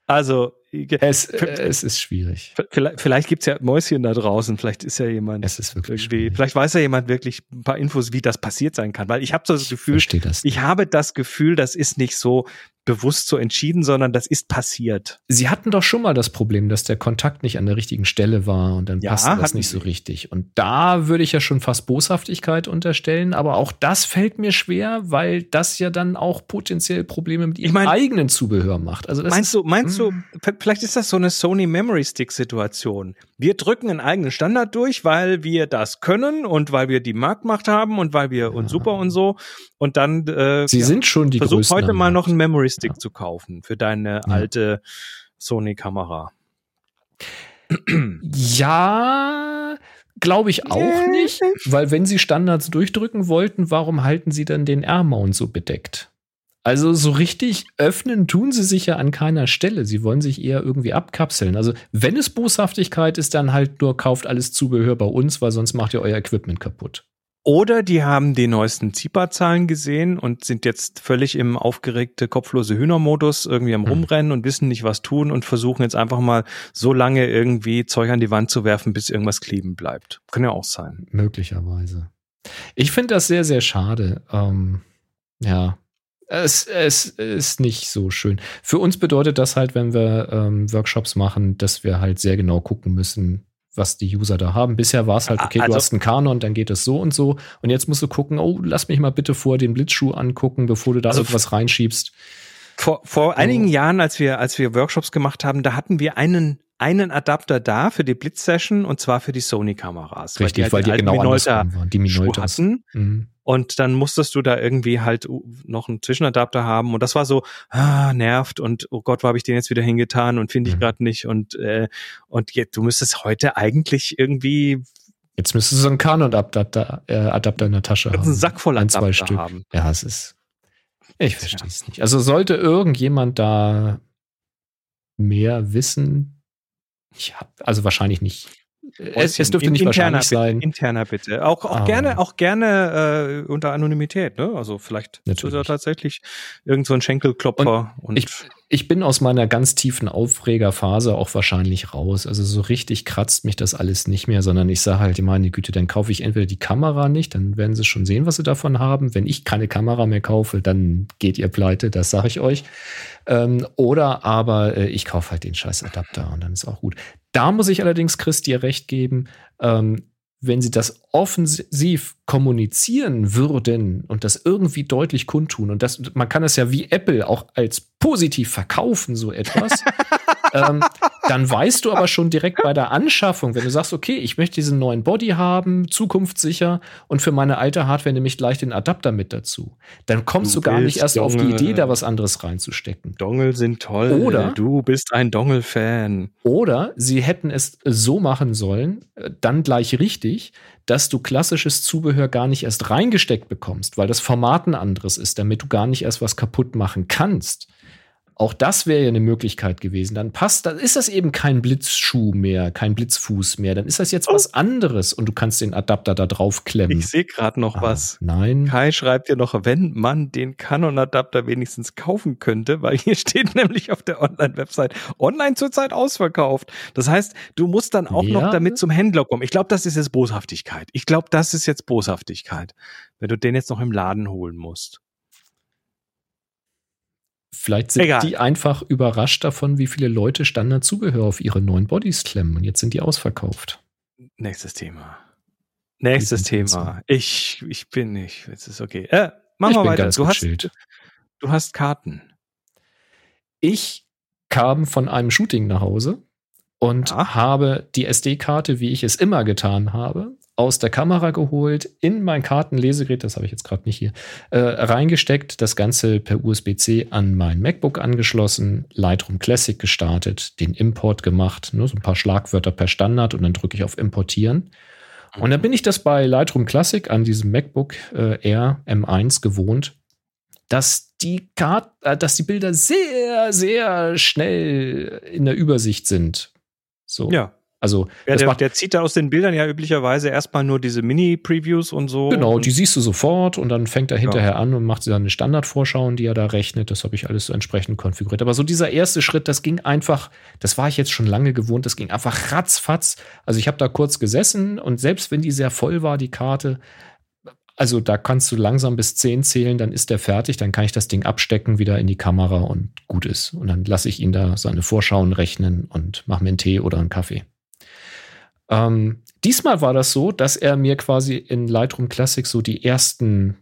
Also, es, es ist schwierig. Vielleicht, vielleicht gibt es ja Mäuschen da draußen, vielleicht ist ja jemand es ist wirklich irgendwie, vielleicht weiß ja jemand wirklich ein paar Infos, wie das passiert sein kann. Weil ich habe so das Gefühl, ich, das ich habe das Gefühl, das ist nicht so, bewusst so entschieden, sondern das ist passiert. Sie hatten doch schon mal das Problem, dass der Kontakt nicht an der richtigen Stelle war und dann ja, passte das nicht so richtig. Und da würde ich ja schon fast Boshaftigkeit unterstellen, aber auch das fällt mir schwer, weil das ja dann auch potenziell Probleme mit ihrem ich mein, eigenen Zubehör macht. Also meinst du, meinst du, hm. Vielleicht ist das so eine Sony Memory Stick Situation. Wir drücken einen eigenen Standard durch, weil wir das können und weil wir die Marktmacht haben und weil wir ja. uns super und so. Und dann äh, Sie ja, sind schon die versuch heute mal noch einen Memory Stick ja. zu kaufen für deine alte Sony-Kamera. Ja, glaube ich auch nicht, weil wenn sie Standards durchdrücken wollten, warum halten sie dann den R-Mount so bedeckt? Also so richtig öffnen tun sie sich ja an keiner Stelle. Sie wollen sich eher irgendwie abkapseln. Also wenn es Boshaftigkeit ist, dann halt nur kauft alles Zubehör bei uns, weil sonst macht ihr euer Equipment kaputt. Oder die haben die neuesten ZIPA-Zahlen gesehen und sind jetzt völlig im aufgeregte, kopflose Hühnermodus irgendwie am mhm. Rumrennen und wissen nicht, was tun und versuchen jetzt einfach mal so lange irgendwie Zeug an die Wand zu werfen, bis irgendwas kleben bleibt. Kann ja auch sein. Möglicherweise. Ich finde das sehr, sehr schade. Ähm, ja, es, es ist nicht so schön. Für uns bedeutet das halt, wenn wir ähm, Workshops machen, dass wir halt sehr genau gucken müssen, was die User da haben. Bisher war es halt, okay, Also- du hast einen Kanon, dann geht es so und so. Und jetzt musst du gucken, oh, lass mich mal bitte vor den Blitzschuh angucken, bevor du da Also- irgendwas reinschiebst. Vor, vor einigen Jahren, als wir, als wir Workshops gemacht haben, da hatten wir einen, einen Adapter da für die Blitz-Session und zwar für die Sony-Kameras. Richtig, weil die, alten genau Minolta waren. Die Schuh Minoltas. hatten. Mhm. Und dann musstest du da irgendwie halt noch einen Zwischenadapter haben. Und das war so, ah, nervt und oh Gott, wo habe ich den jetzt wieder hingetan und finde ich Mhm. gerade nicht. Und, äh, und jetzt, du müsstest heute eigentlich irgendwie Jetzt müsstest du so einen Canon-Adapter äh, Adapter in der Tasche haben. einen Sack voll Ein, zwei Adapter Stück. haben. Ja, es ist. Ich verstehe es nicht. Also sollte irgendjemand da mehr wissen, ich hab, also wahrscheinlich nicht. Es, es dürfte In- nicht interner wahrscheinlich bitte, sein. Interner bitte. Auch, auch Ah. gerne, auch gerne äh, unter Anonymität, ne? Also vielleicht ist Natürlich. er tatsächlich irgend so ein Schenkelklopfer und, Ich, ich bin aus meiner ganz tiefen Aufregerphase auch wahrscheinlich raus. Also so richtig kratzt mich das alles nicht mehr, sondern ich sage halt, meine Güte, dann kaufe ich entweder die Kamera nicht, dann werden sie schon sehen, was sie davon haben. Wenn ich keine Kamera mehr kaufe, dann geht ihr pleite, das sage ich euch. Ähm, oder aber äh, ich kaufe halt den scheiß Adapter und dann ist auch gut. Da muss ich allerdings Chris dir recht geben, ähm, wenn sie das offensiv kommunizieren würden und das irgendwie deutlich kundtun und das, man kann es ja wie Apple auch als positiv verkaufen, so etwas, ähm, dann weißt du aber schon direkt bei der Anschaffung, wenn du sagst, okay, ich möchte diesen neuen Body haben, zukunftssicher und für meine alte Hardware nehme ich gleich den Adapter mit dazu, dann kommst du, Du gar nicht erst auf die Dongle. Idee, da was anderes reinzustecken. Dongel sind toll. Oder- du bist ein Dongel-Fan. Oder sie hätten es so machen sollen, äh, dann gleich richtig, dass du klassisches Zubehör gar nicht erst reingesteckt bekommst, weil das Format ein anderes ist, damit du gar nicht erst was kaputt machen kannst. Auch das wäre ja eine Möglichkeit gewesen. Dann passt, dann ist das eben kein Blitzschuh mehr, kein Blitzfuß mehr. Dann ist das jetzt was anderes und du kannst den Adapter da drauf klemmen. Ich sehe gerade noch Ah, was. Nein. Kai schreibt dir noch, wenn man den Canon-Adapter wenigstens kaufen könnte, weil hier steht nämlich auf der Online-Website, online zurzeit ausverkauft. Das heißt, du musst dann auch Ja. noch damit zum Händler kommen. Ich glaube, das ist jetzt Boshaftigkeit. Ich glaube, das ist jetzt Boshaftigkeit, wenn du den jetzt noch im Laden holen musst. Vielleicht sind Egal. die einfach überrascht davon, wie viele Leute Standardzubehör auf ihre neuen Bodies klemmen und jetzt sind die ausverkauft. Nächstes Thema. Nächstes Thema. Ich, ich bin nicht. Es ist okay. Äh, machen Ich wir weiter. Du hast, du hast Karten. Ich kam von einem Shooting nach Hause und Ja. habe die SD-Karte, wie ich es immer getan habe, aus der Kamera geholt, in mein Kartenlesegerät, das habe ich jetzt gerade nicht hier, äh, reingesteckt, das Ganze per USB-C an mein MacBook angeschlossen, Lightroom Classic gestartet, den Import gemacht, ne, so ein paar Schlagwörter per Standard und dann drücke ich auf Importieren. Und dann bin ich das bei Lightroom Classic an diesem MacBook äh, Air M1 gewohnt, dass die Kart äh, dass die Bilder sehr, sehr schnell in der Übersicht sind. So. Ja. Also, Ja, das der, macht, der zieht da aus den Bildern ja üblicherweise erstmal nur diese Mini-Previews und so. genau, die siehst du sofort und dann fängt er hinterher an und macht seine Standardvorschauen, die er da rechnet. Das habe ich alles so entsprechend konfiguriert. Aber so dieser erste Schritt, das ging einfach, das war ich jetzt schon lange gewohnt, das ging einfach ratzfatz. Also ich habe da kurz gesessen und selbst wenn die sehr voll war, die Karte, also da kannst du langsam bis 10 zählen, dann ist der fertig, dann kann ich das Ding abstecken, wieder in die Kamera und gut ist. Und dann lasse ich ihn da seine Vorschauen rechnen und mache mir einen Tee oder einen Kaffee. Ähm, diesmal war das so, dass er mir quasi in Lightroom Classic so die ersten,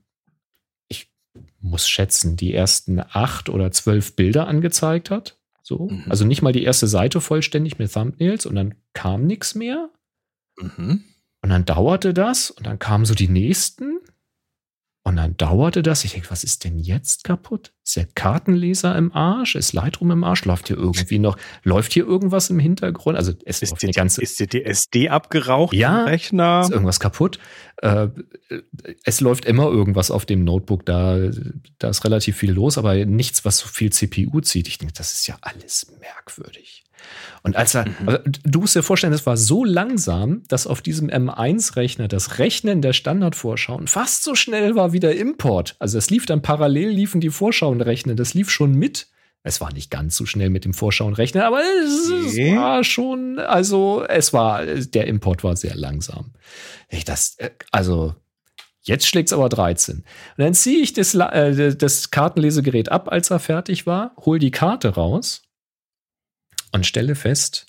ich muss schätzen, die ersten acht oder zwölf Bilder angezeigt hat. So. Mhm. Also nicht mal die erste Seite vollständig mit Thumbnails und dann kam nichts mehr. Mhm. Und dann dauerte das und dann kamen so die nächsten. Und dann dauerte das. Ich denke, was ist denn jetzt kaputt? Ist der Kartenleser im Arsch? Ist Lightroom im Arsch? Läuft hier irgendwie noch, läuft hier irgendwas im Hintergrund? Also es Ist eine ganze, ist dir die SD abgeraucht Ja. im Rechner? ist irgendwas kaputt. Äh, es läuft immer irgendwas auf dem Notebook, da, da ist relativ viel los, aber nichts, was so viel CPU zieht. Ich denke, das ist ja alles merkwürdig. Und als er, Mhm. aber du musst dir vorstellen, das war so langsam, dass auf diesem M1-Rechner das Rechnen der Standardvorschauen fast so schnell war wie der Import. Also es lief dann parallel, liefen die Vorschauen rechnen, das lief schon mit. Es war nicht ganz so schnell mit dem Vorschauen rechnen, aber es, es Nee. war schon, also es war, der Import war sehr langsam. Ich das, äh, also jetzt schlägt's aber 13. Und dann ziehe ich das, äh, das Kartenlesegerät ab, als er fertig war, hol die Karte raus und stelle fest,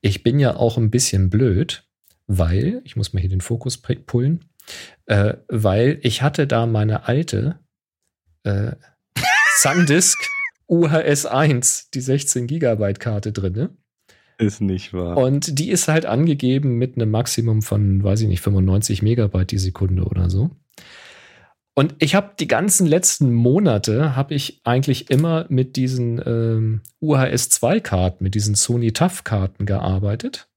ich bin ja auch ein bisschen blöd, weil, ich muss mal hier den Fokus pullen, äh, weil ich hatte da meine alte äh, SanDisk UHS 1, die 16 Gigabyte Karte drin. Ist nicht wahr. Und die ist halt angegeben mit einem Maximum von, weiß ich nicht, 95 Megabyte die Sekunde oder so. Und ich habe die ganzen letzten Monate habe ich eigentlich immer mit diesen ähm, UHS 2 Karten, mit diesen Sony TAF Karten gearbeitet,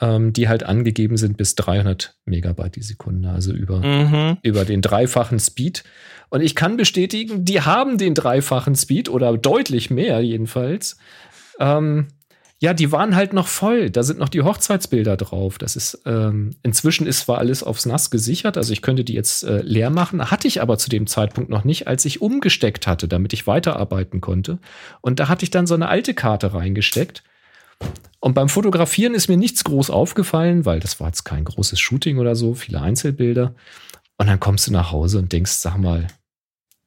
ähm, die halt angegeben sind bis 300 Megabyte die Sekunde, also über, mhm. über den dreifachen Speed. Und ich kann bestätigen, die haben den dreifachen Speed oder deutlich mehr jedenfalls. Ähm, ja, die waren halt noch voll. Da sind noch die Hochzeitsbilder drauf. Das ist ähm, inzwischen ist zwar alles aufs Nass gesichert, also ich könnte die jetzt äh, leer machen, hatte ich aber zu dem Zeitpunkt noch nicht, als ich umgesteckt hatte, damit ich weiterarbeiten konnte. Und da hatte ich dann so eine alte Karte reingesteckt. Und beim Fotografieren ist mir nichts groß aufgefallen, weil das war jetzt kein großes Shooting oder so, viele Einzelbilder. Und dann kommst du nach Hause und denkst, sag mal,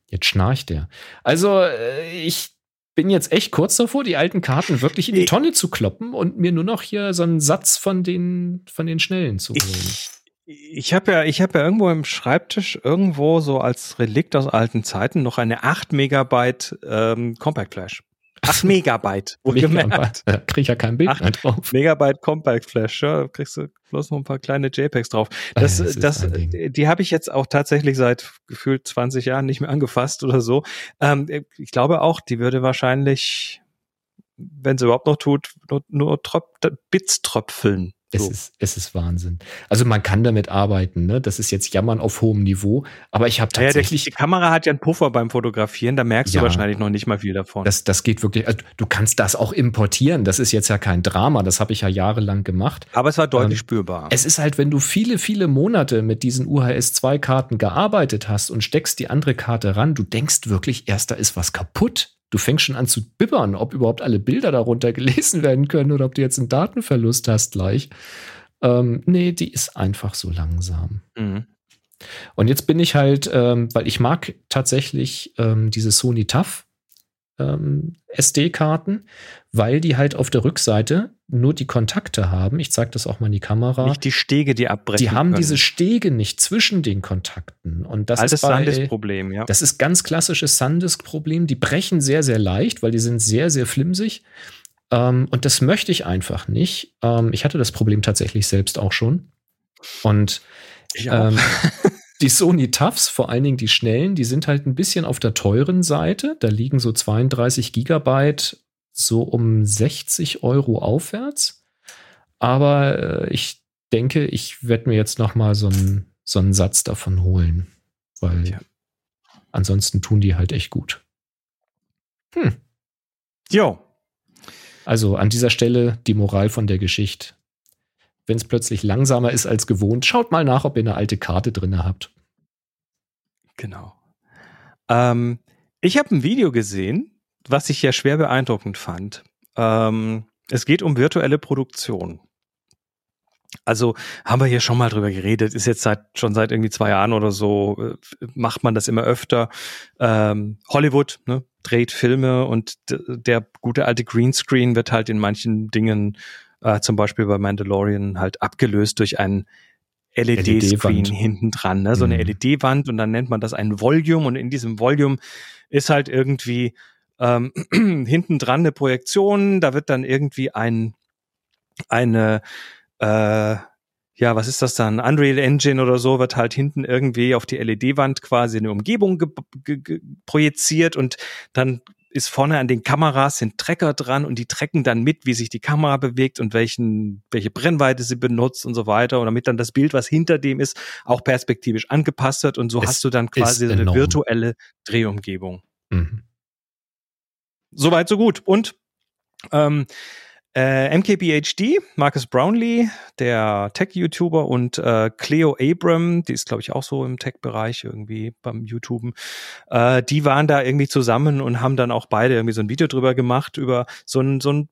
jetzt schnarcht der. Also äh, ich bin jetzt echt kurz davor, die alten Karten wirklich in die Tonne zu kloppen und mir nur noch hier so einen Satz von den, von den Schnellen zu holen. Ich, ich habe ja, ich habe ja irgendwo im Schreibtisch irgendwo so als Relikt aus alten Zeiten noch eine 8 Megabyte ähm, Compact Flash. 8 Megabyte, wohlgemerkt. Da krieg ich ja kein Bild 8 mehr drauf. Megabyte Compact Flash, ja, kriegst du bloß noch ein paar kleine JPEGs drauf. Das, das, das die habe ich jetzt auch tatsächlich seit gefühlt 20 Jahren nicht mehr angefasst oder so. Ähm, ich glaube auch, die würde wahrscheinlich, wenn sie überhaupt noch tut, nur, nur Tröp Bits tröpfeln. Es, ist, es ist Wahnsinn. Also man kann damit arbeiten, ne? Das ist jetzt Jammern auf hohem Niveau, aber ich habe tatsächlich. Ja, die Kamera hat ja einen Puffer beim Fotografieren, da merkst ja, du wahrscheinlich noch nicht mal viel davon. Das, das geht wirklich. Also du kannst das auch importieren. Das ist jetzt ja kein Drama. Das habe ich ja jahrelang gemacht. Aber es war deutlich ähm, spürbar. Es ist halt, wenn du viele, viele Monate mit diesen UHS-2-Karten gearbeitet hast und steckst die andere Karte ran, du denkst wirklich, erst da ist was kaputt du fängst schon an zu bibbern, ob überhaupt alle Bilder darunter gelesen werden können oder ob du jetzt einen Datenverlust hast gleich. Ähm, nee, die ist einfach so langsam. Mhm. Und jetzt bin ich halt, ähm, weil ich mag tatsächlich ähm, diese Sony TAF ähm, SD-Karten, weil die halt auf der Rückseite nur die Kontakte haben. Ich zeige das auch mal in die Kamera. Nicht die Stege, die abbrechen. Die haben können. diese Stege nicht zwischen den Kontakten. Und das Altes ist Sandisk-Problem, ja. Das ist ganz klassisches Sandisk-Problem. Die brechen sehr, sehr leicht, weil die sind sehr, sehr flimsig. Ähm, und das möchte ich einfach nicht. Ähm, ich hatte das Problem tatsächlich selbst auch schon. Und ich auch. Die Sony TAFs, vor allen Dingen die schnellen, die sind halt ein bisschen auf der teuren Seite. Da liegen so 32 Gigabyte so um 60 Euro aufwärts. Aber äh, ich denke, ich werde mir jetzt noch mal so einen, so einen Satz davon holen. Weil ja. ansonsten tun die halt echt gut. Hm. Jo. Also an dieser Stelle die Moral von der Geschichte wenn es plötzlich langsamer ist als gewohnt, schaut mal nach, ob ihr eine alte Karte drin habt. Genau. Ähm, ich habe ein Video gesehen, was ich ja schwer beeindruckend fand. Ähm, es geht um virtuelle Produktion. Also haben wir hier schon mal drüber geredet, ist jetzt seit schon seit irgendwie zwei Jahren oder so, äh, macht man das immer öfter. Ähm, Hollywood ne, dreht Filme und der gute alte Greenscreen wird halt in manchen Dingen äh, zum Beispiel bei Mandalorian halt abgelöst durch ein LED-Screen LED hinten dran, ne? so eine mhm. LED-Wand und dann nennt man das ein Volume und in diesem Volume ist halt irgendwie ähm, hinten dran eine Projektion, da wird dann irgendwie ein eine äh, ja, was ist das dann? Unreal Engine oder so wird halt hinten irgendwie auf die LED-Wand quasi eine Umgebung projiziert und dann ist vorne an den Kameras sind Trecker dran und die trecken dann mit, wie sich die Kamera bewegt und welchen, welche Brennweite sie benutzt und so weiter. Und damit dann das Bild, was hinter dem ist, auch perspektivisch angepasst wird. Und so es hast du dann quasi eine virtuelle Drehumgebung. Mhm. Soweit, so gut. Und ähm, äh, MKBHD, Marcus Brownlee, der Tech-YouTuber und äh, Cleo Abram, die ist glaube ich auch so im Tech-Bereich irgendwie beim YouTuben, äh, die waren da irgendwie zusammen und haben dann auch beide irgendwie so ein Video drüber gemacht, über so ein, so ein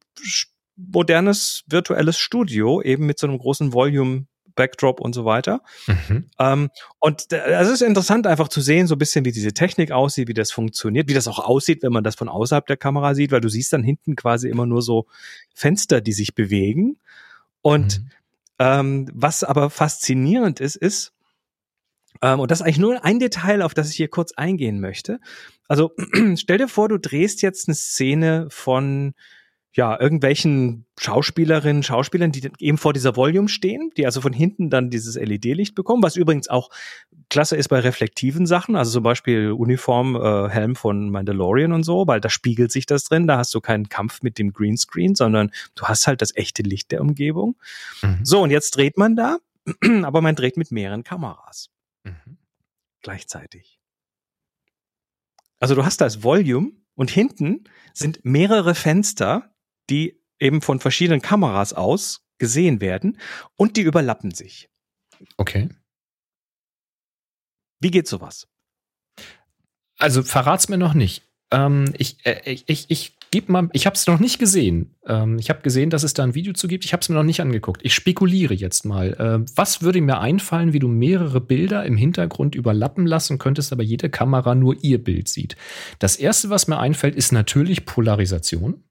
modernes virtuelles Studio, eben mit so einem großen Volume Backdrop und so weiter. Mhm. Ähm, und es ist interessant einfach zu sehen, so ein bisschen, wie diese Technik aussieht, wie das funktioniert, wie das auch aussieht, wenn man das von außerhalb der Kamera sieht, weil du siehst dann hinten quasi immer nur so Fenster, die sich bewegen. Und mhm. ähm, was aber faszinierend ist, ist, ähm, und das ist eigentlich nur ein Detail, auf das ich hier kurz eingehen möchte. Also stell dir vor, du drehst jetzt eine Szene von ja, irgendwelchen Schauspielerinnen, Schauspielern, die eben vor dieser Volume stehen, die also von hinten dann dieses LED-Licht bekommen, was übrigens auch klasse ist bei reflektiven Sachen, also zum Beispiel Uniform, äh, Helm von Mandalorian und so, weil da spiegelt sich das drin, da hast du keinen Kampf mit dem Greenscreen, sondern du hast halt das echte Licht der Umgebung. Mhm. So, und jetzt dreht man da, aber man dreht mit mehreren Kameras. Mhm. Gleichzeitig. Also du hast das Volume und hinten sind mehrere Fenster, die eben von verschiedenen Kameras aus gesehen werden und die überlappen sich. Okay. Wie geht sowas? Also verrat's mir noch nicht. Ähm, ich, äh, ich, ich, ich Gib mal, ich habe es noch nicht gesehen. Ähm, ich habe gesehen, dass es da ein Video zu gibt. Ich habe es mir noch nicht angeguckt. Ich spekuliere jetzt mal. Äh, was würde mir einfallen, wie du mehrere Bilder im Hintergrund überlappen lassen könntest, aber jede Kamera nur ihr Bild sieht? Das erste, was mir einfällt, ist natürlich Polarisation.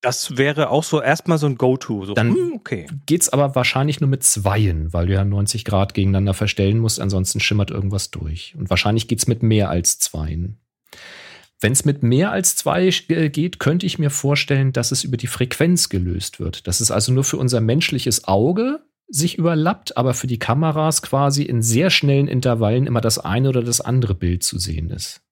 Das wäre auch so erstmal so ein Go-To. So, Dann hm, okay. geht's aber wahrscheinlich nur mit Zweien, weil du ja 90 Grad gegeneinander verstellen musst, ansonsten schimmert irgendwas durch. Und wahrscheinlich geht's mit mehr als Zweien. Wenn es mit mehr als zwei äh, geht, könnte ich mir vorstellen, dass es über die Frequenz gelöst wird. Dass es also nur für unser menschliches Auge sich überlappt, aber für die Kameras quasi in sehr schnellen Intervallen immer das eine oder das andere Bild zu sehen ist.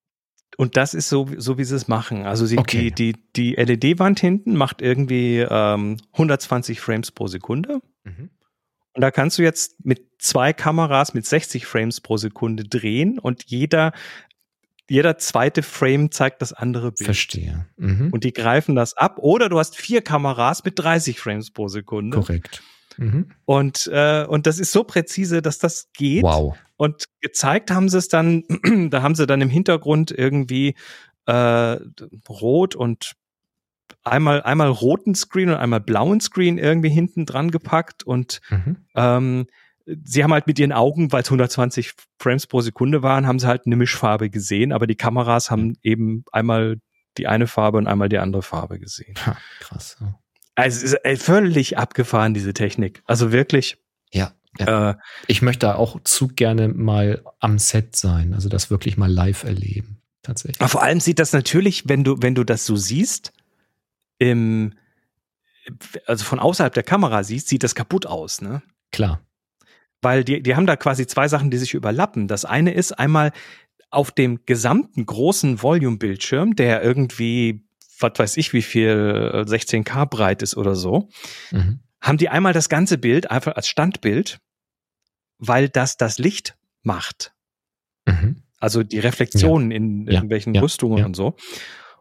Und das ist so, so wie sie es machen. Also sie, okay. die, die, die LED-Wand hinten macht irgendwie ähm, 120 Frames pro Sekunde. Mhm. Und da kannst du jetzt mit zwei Kameras mit 60 Frames pro Sekunde drehen und jeder jeder zweite Frame zeigt das andere Bild. Verstehe. Mhm. Und die greifen das ab. Oder du hast vier Kameras mit 30 Frames pro Sekunde. Korrekt. Mhm. Und, äh, und das ist so präzise, dass das geht. Wow. Und gezeigt haben sie es dann, da haben sie dann im Hintergrund irgendwie äh, rot und einmal, einmal roten Screen und einmal blauen Screen irgendwie hinten dran gepackt und mhm. ähm, sie haben halt mit ihren Augen, weil es 120 Frames pro Sekunde waren, haben sie halt eine Mischfarbe gesehen, aber die Kameras haben eben einmal die eine Farbe und einmal die andere Farbe gesehen. Ha, krass. Ja. Also es ist ey, völlig abgefahren, diese Technik. Also wirklich. Ja. ja. Äh, ich möchte da auch zu gerne mal am Set sein, also das wirklich mal live erleben. Tatsächlich. Aber vor allem sieht das natürlich, wenn du, wenn du das so siehst, im, also von außerhalb der Kamera siehst, sieht das kaputt aus, ne? Klar weil die, die haben da quasi zwei Sachen, die sich überlappen. Das eine ist einmal auf dem gesamten großen Volume-Bildschirm, der irgendwie, was weiß ich, wie viel 16K äh, breit ist oder so, mhm. haben die einmal das ganze Bild einfach als Standbild, weil das das Licht macht. Mhm. Also die Reflexionen ja. in irgendwelchen ja. Rüstungen ja. und so.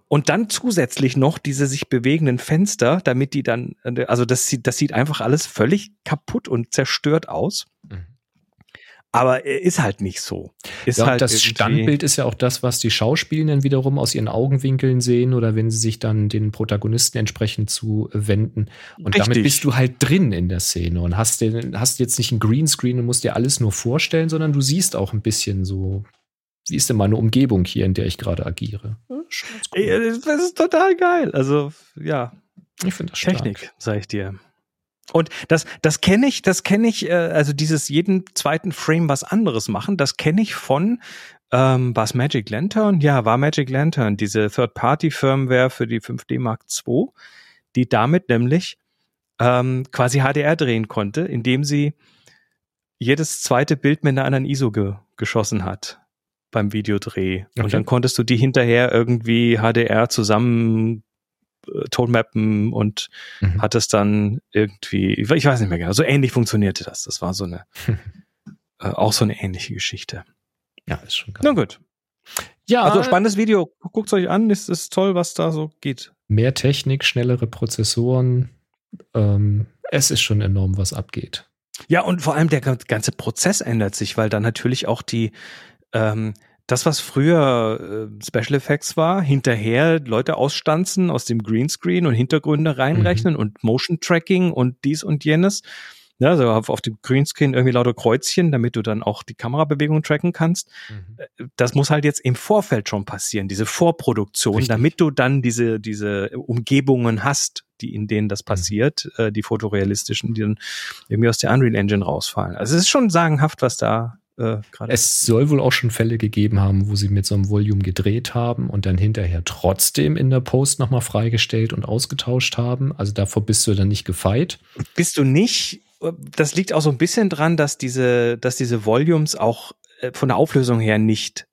Und dann zusätzlich noch diese sich bewegenden Fenster, damit die dann, also das sieht, das sieht einfach alles völlig kaputt und zerstört aus. Mhm. Aber ist halt nicht so. Ist ja, halt das Standbild ist ja auch das, was die Schauspielenden wiederum aus ihren Augenwinkeln sehen oder wenn sie sich dann den Protagonisten entsprechend zuwenden. Und Richtig. damit bist du halt drin in der Szene und hast, den, hast jetzt nicht ein Greenscreen und musst dir alles nur vorstellen, sondern du siehst auch ein bisschen so wie ist denn meine Umgebung hier, in der ich gerade agiere? Cool. Das ist total geil. Also, ja. Ich finde das Technik, sag ich dir. Und das, das kenne ich, das kenne ich, äh, also dieses jeden zweiten Frame was anderes machen, das kenne ich von, ähm, war es Magic Lantern? Ja, war Magic Lantern, diese Third-Party-Firmware für die 5D Mark II, die damit nämlich ähm, quasi HDR drehen konnte, indem sie jedes zweite Bild mit einer anderen ISO ge geschossen hat beim Videodreh. Okay. Und dann konntest du die hinterher irgendwie HDR zusammen äh, tonmappen und mhm. hattest dann irgendwie, ich weiß nicht mehr genau, so ähnlich funktionierte das. Das war so eine, äh, auch so eine ähnliche Geschichte. Ja, ist schon geil. Na gut. Ja. Also spannendes Video. Guckt euch an. Es ist toll, was da so geht. Mehr Technik, schnellere Prozessoren. Ähm, es ist schon enorm, was abgeht. Ja, und vor allem der ganze Prozess ändert sich, weil dann natürlich auch die, ähm, das, was früher äh, Special Effects war, hinterher Leute ausstanzen aus dem Greenscreen und Hintergründe reinrechnen mhm. und Motion Tracking und dies und jenes. Ja, also auf, auf dem Greenscreen irgendwie lauter Kreuzchen, damit du dann auch die Kamerabewegung tracken kannst. Mhm. Äh, Das muss halt jetzt im Vorfeld schon passieren, diese Vorproduktion, Richtig. damit du dann diese, diese Umgebungen hast, die in denen das passiert, äh, die fotorealistischen, die dann irgendwie aus der Unreal Engine rausfallen. Also es ist schon sagenhaft, was da äh, gerade Es soll wohl auch schon Fälle gegeben haben, wo sie mit so einem Volume gedreht haben und dann hinterher trotzdem in der Post nochmal freigestellt und ausgetauscht haben. Also davor bist du dann nicht gefeit. bist du nicht. Das liegt auch so ein bisschen dran, dass diese, dass diese Volumes auch äh, von der Auflösung her nicht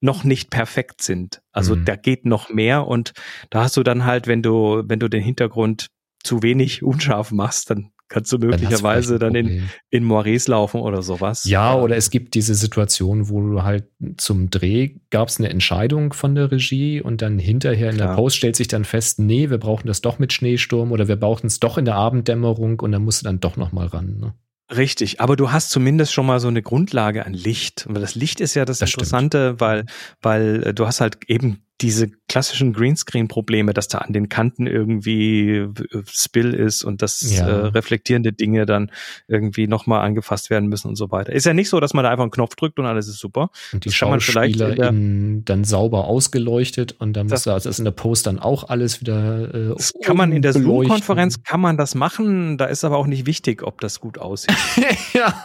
noch nicht perfekt sind. Also Mhm. da geht noch mehr und da hast du dann halt, wenn du, wenn du den Hintergrund zu wenig unscharf machst, dann kannst du Dann möglicherweise ein dann in, in Moires laufen oder sowas. Ja, oder es gibt diese Situation, wo du halt zum Dreh gab es eine Entscheidung von der Regie und dann hinterher in der Klar. Post stellt sich dann fest, nee, wir brauchen das doch mit Schneesturm oder wir brauchen es doch in der Abenddämmerung und dann musst du dann doch noch mal ran. Ne? Richtig, aber du hast zumindest schon mal so eine Grundlage an Licht. Und das Licht ist ja das, Das stimmt. Interessante, weil, weil äh, du hast halt eben diese klassischen Greenscreen-Probleme, dass da an den Kanten irgendwie äh, Spill ist und dass Ja. äh, reflektierende Dinge dann irgendwie nochmal angefasst werden müssen und so weiter. Ist ja nicht so, dass man da einfach einen Knopf drückt und alles ist super. Und die Das kann man vielleicht in dann sauber ausgeleuchtet und dann musst du also das in der Post dann auch alles wieder äh, Das kann man in der. Zoom-Konferenz kann man das machen. Da ist aber auch nicht wichtig, ob das gut aussieht. ja.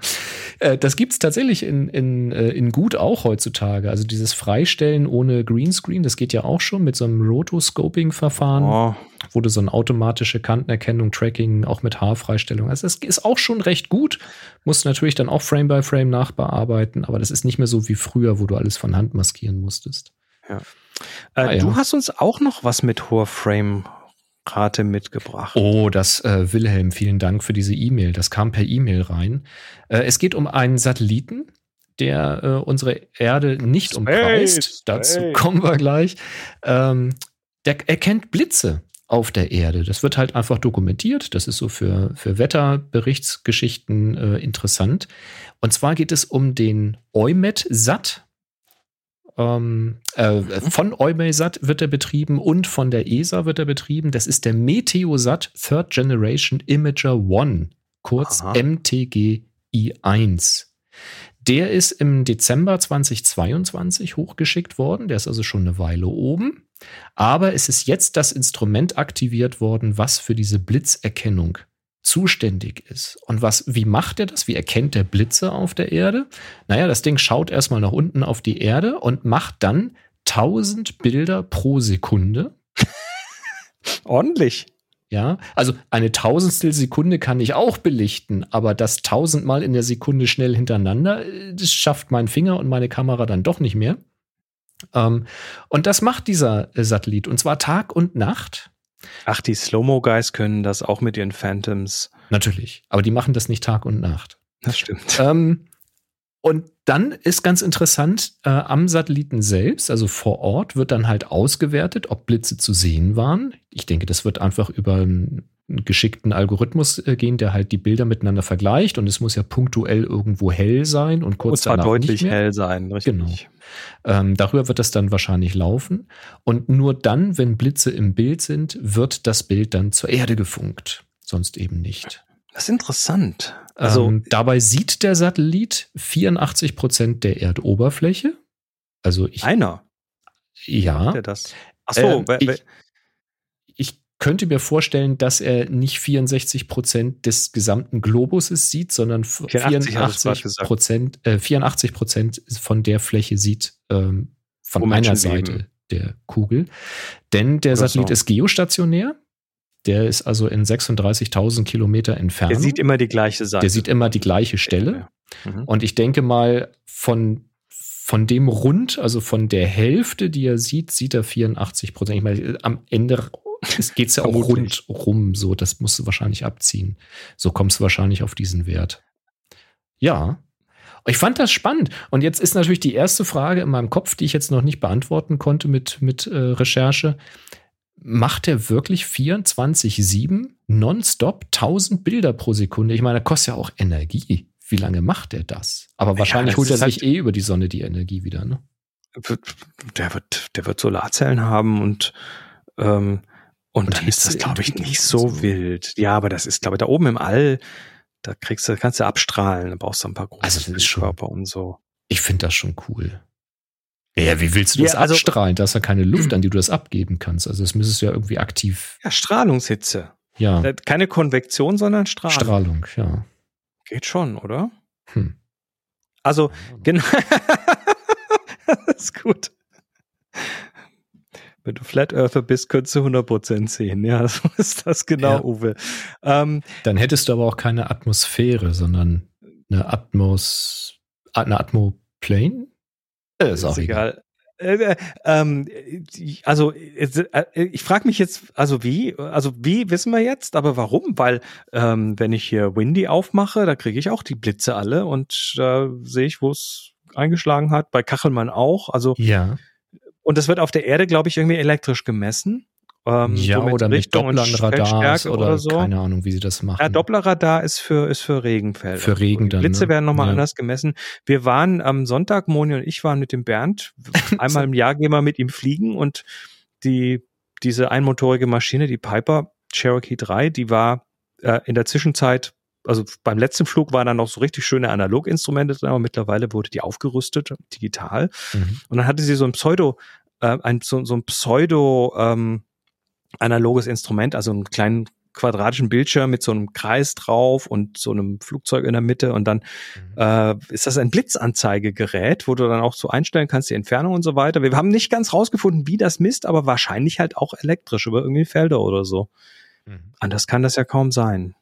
Äh, Das gibt's tatsächlich in, in, äh, in gut auch heutzutage. Also dieses Freistellen ohne Greenscreen, das geht ja auch schon mit so einem Rotoscoping-Verfahren, Oh, wo du so eine automatische Kantenerkennung, Tracking, auch mit Haarfreistellung. Also das ist auch schon recht gut. Musst natürlich dann auch Frame by Frame nachbearbeiten, aber das ist nicht mehr so wie früher, wo du alles von Hand maskieren musstest. Äh, Ah, ja. Du hast uns auch noch was mit hoher Frame-Rate mitgebracht. Oh, das äh, Wilhelm, vielen Dank für diese E-Mail. Das kam per E-Mail rein. Äh, es geht um einen Satelliten, der äh, unsere Erde nicht Space, umkreist. Dazu Space. kommen wir gleich. Ähm, der erkennt Blitze auf der Erde. Das wird halt einfach dokumentiert. Das ist so für, für Wetterberichtsgeschichten äh, interessant. Und zwar geht es um den EUMET-SAT. Ähm, äh, von EUMESAT wird er betrieben und von der ESA wird er betrieben. Das ist der Meteosat Third Generation Imager One, kurz Aha. MTGI1. Der ist im Dezember 2022 hochgeschickt worden. Der ist also schon eine Weile oben. Aber es ist jetzt das Instrument aktiviert worden, was für diese Blitzerkennung zuständig ist. Und was, wie macht er das? Wie erkennt der Blitze auf der Erde? Naja, das Ding schaut erstmal nach unten auf die Erde und macht dann 1000 Bilder pro Sekunde. Ordentlich. Ja, also eine Tausendstel Sekunde kann ich auch belichten, aber das tausendmal in der Sekunde schnell hintereinander, äh, das schafft mein Finger und meine Kamera dann doch nicht mehr. Ähm, und das macht dieser äh, Satellit und zwar Tag und Nacht. Ach, die Slow-Mo-Guys können das auch mit ihren Phantoms. Natürlich, aber die machen das nicht Tag und Nacht. Das stimmt. Ähm, und dann ist ganz interessant, äh, am Satelliten selbst, also vor Ort, wird dann halt ausgewertet, ob Blitze zu sehen waren. Ich denke, das wird einfach über einen geschickten Algorithmus äh, gehen, der halt die Bilder miteinander vergleicht und es muss ja punktuell irgendwo hell sein und kurz Und zwar danach deutlich nicht mehr. hell sein, richtig. Genau. Ähm, darüber wird das dann wahrscheinlich laufen. Und nur dann, wenn Blitze im Bild sind, wird das Bild dann zur Erde gefunkt. Sonst eben nicht. Das ist interessant. Also ähm, dabei sieht der Satellit 84 Prozent der Erdoberfläche. Also ich, einer, ja, der das. Ach so, Ähm, ich, ich könnte mir vorstellen, dass er nicht 64 Prozent des gesamten Globuses sieht, sondern 84 hast du grad 84 gesagt. Prozent, äh, 84 Prozent von der Fläche sieht ähm, von Wo einer Seite der Kugel. Denn der Oder Satellit so. ist geostationär. Der ist also in 36.000 Kilometer Entfernung. der sieht immer die gleiche Seite. der sieht immer die gleiche Stelle. Mhm. Und ich denke mal, von, von dem Rund, also von der Hälfte, die er sieht, sieht er 84 Prozent. Ich meine, am Ende geht es ja auch Vermutlich. rundrum so. Das musst du wahrscheinlich abziehen. So kommst du wahrscheinlich auf diesen Wert. Ja. Ich fand das spannend. Und jetzt ist natürlich die erste Frage in meinem Kopf, die ich jetzt noch nicht beantworten konnte mit, mit äh, Recherche. Macht er wirklich 24-7 nonstop 1000 Bilder pro Sekunde? Ich meine, das kostet ja auch Energie. Wie lange macht er das? Aber wahrscheinlich das holt er sich halt- eh über die Sonne die Energie wieder, ne? Der wird, der wird Solarzellen haben und ähm, Und, Und dann ist das, glaube ich, nicht so, so. wild. Ja, aber das ist, glaube ich, da oben im All, da kriegst du, kannst du abstrahlen, da brauchst du ein paar große Also ist schon- Körper und so. Ich finde das schon cool. Ja, wie willst du das Ja, also- abstrahlen? Da ist ja keine Luft, an die du das abgeben kannst. Also das müsstest du ja irgendwie aktiv, Ja, Strahlungshitze. ja, Äh, Keine Konvektion, sondern Strahlung. Strahlung, ja. Geht schon, oder? Hm. Also, genau. das ist gut. Wenn du Flat Earther bist, könntest du 100% sehen. Ja, so ist das genau, Ja. Uwe. Ähm, Dann hättest du aber auch keine Atmosphäre, sondern eine Atmos, eine Atmoplane? Äh, ist auch egal. Äh, äh, ähm, also äh, ich frage mich jetzt, also wie, also wie wissen wir jetzt, aber warum? Weil ähm, wenn ich hier Windy aufmache, da kriege ich auch die Blitze alle und da sehe ich, wo es eingeschlagen hat. Bei Kachelmann auch. Also Ja, und das wird auf der Erde, glaube ich, irgendwie elektrisch gemessen. Ähm, ja so oder mit Richtung und Dopplerradars Feldstärke oder, so. keine Ahnung, wie sie das machen. Ja, Dopplerradar ist für, ist für Regenfelder. Für Regen Die dann, Blitze ne? werden nochmal Ja. anders gemessen. Wir waren am Sonntag, Moni und ich waren mit dem Bernd. Einmal im Jahr gehen wir mit ihm fliegen und die, diese einmotorige Maschine, die Piper Cherokee 3, die war äh, in der Zwischenzeit, also beim letzten Flug waren da noch so richtig schöne Analoginstrumente drin, aber mittlerweile wurde die aufgerüstet, digital. Mhm. Und dann hatte sie so ein Pseudo, äh, ein, so, so ein Pseudo ähm, analoges Instrument, also einen kleinen quadratischen Bildschirm mit so einem Kreis drauf und so einem Flugzeug in der Mitte und dann äh, ist das ein Blitzanzeigegerät, wo du dann auch so einstellen kannst, die Entfernung und so weiter. Wir haben nicht ganz rausgefunden, wie das misst, aber wahrscheinlich halt auch elektrisch über irgendwie Felder oder so. Mhm. Anders kann das ja kaum sein.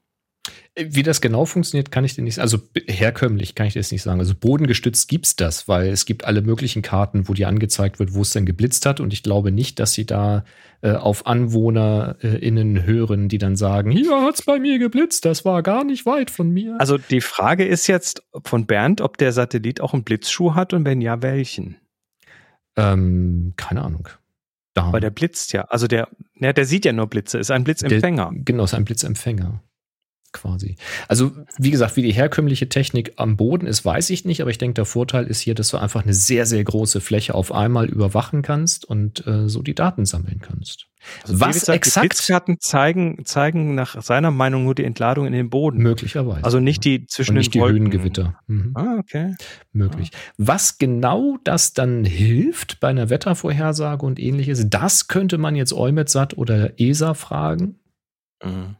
Wie das genau funktioniert, kann ich dir nicht sagen. Also herkömmlich kann ich dir das nicht sagen. Also bodengestützt gibt's das, weil es gibt alle möglichen Karten, wo dir angezeigt wird, wo es denn geblitzt hat. Und ich glaube nicht, dass sie da äh, auf AnwohnerInnen hören, die dann sagen, hier hat's bei mir geblitzt, das war gar nicht weit von mir. Also die Frage ist jetzt von Bernd, ob der Satellit auch einen Blitzschuh hat und wenn ja, welchen? ähm, keine Ahnung. Da. Weil der blitzt ja. Also der, ja, der sieht ja nur Blitze, ist ein Blitzempfänger. Der, genau, ist ein Blitzempfänger. Quasi. Also, wie gesagt, wie die herkömmliche Technik am Boden ist, weiß ich nicht, aber ich denke, der Vorteil ist hier, dass du einfach eine sehr, sehr große Fläche auf einmal überwachen kannst und äh, so die Daten sammeln kannst. Also Was David sagt, exakt- Die Blitzkarten zeigen, zeigen nach seiner Meinung nur die Entladung in den Boden. Möglicherweise. Also nicht die zwischen und nicht den die Wolken. Höhengewitter. Mhm. Ah, okay. Möglich. Was genau das dann hilft bei einer Wettervorhersage und ähnliches, das könnte man jetzt EUMETSAT oder ESA fragen. Mhm.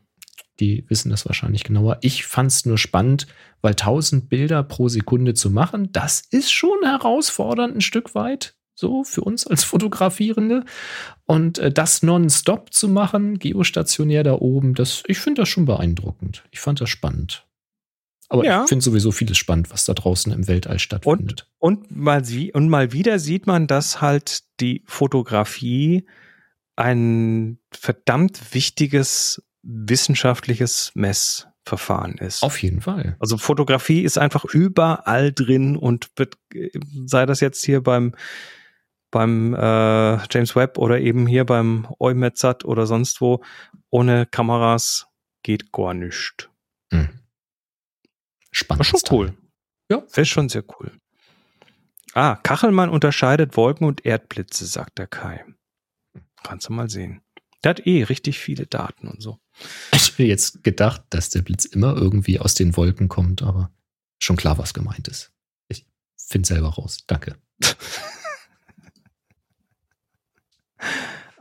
Die wissen das wahrscheinlich genauer. Ich fand es nur spannend, weil 1000 Bilder pro Sekunde zu machen, das ist schon herausfordernd ein Stück weit. So für uns als Fotografierende. Und äh, das nonstop zu machen, geostationär da oben, das, ich finde das schon beeindruckend. Ich fand das spannend. Aber Ja. ich finde sowieso vieles spannend, was da draußen im Weltall stattfindet. Und mal, sie, und mal wieder sieht man, dass halt die Fotografie ein verdammt wichtiges wissenschaftliches Messverfahren ist. Auf jeden Fall. Also Fotografie ist einfach überall drin und wird, sei das jetzt hier beim beim äh, James Webb oder eben hier beim EUMETSAT oder sonst wo, ohne Kameras geht gar nichts. Mhm. Spannend. War schon cool. Ja. Das ist schon sehr cool. Ah, Kachelmann unterscheidet Wolken und Erdblitze, sagt der Kai. Kannst du mal sehen. Der hat eh richtig viele Daten und so. Ich hätte jetzt gedacht, dass der Blitz immer irgendwie aus den Wolken kommt, aber schon klar, was gemeint ist. Ich finde selber raus. Danke.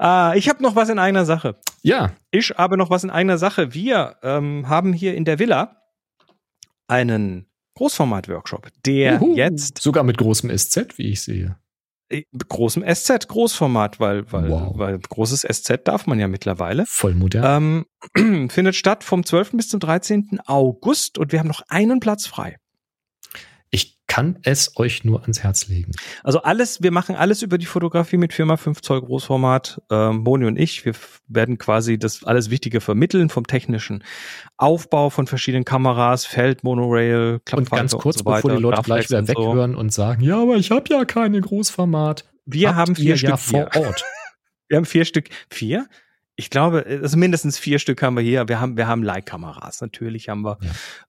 Ah, ich habe noch was in eigener Sache. Ja, Ich habe noch was in eigener Sache. Wir ähm, haben hier in der Villa einen Großformat-Workshop, der Juhu. jetzt sogar mit großem SZ, wie ich sehe. Äh, großem SZ, Großformat, weil, weil, Wow. weil großes SZ darf man ja mittlerweile. Voll modern. Ähm, findet statt vom 12. bis zum 13. August und wir haben noch einen Platz frei. Ich kann es euch nur ans Herz legen. Also alles, wir machen alles über die Fotografie mit 4x5 Zoll Großformat. Ähm, Boni und ich, wir werden quasi das alles Wichtige vermitteln vom technischen Aufbau von verschiedenen Kameras, Feld, Monorail, Und Klappfalter ganz kurz, so weiter, bevor die Leute Graflex gleich wieder und so. weghören und sagen, ja, aber ich habe ja keine Großformat. Wir Habt haben vier Stück ja vor. Ort. Wir haben vier Stück. Vier? Ich glaube, also mindestens vier Stück haben wir hier. Wir haben, wir haben Leihkameras. Natürlich haben wir.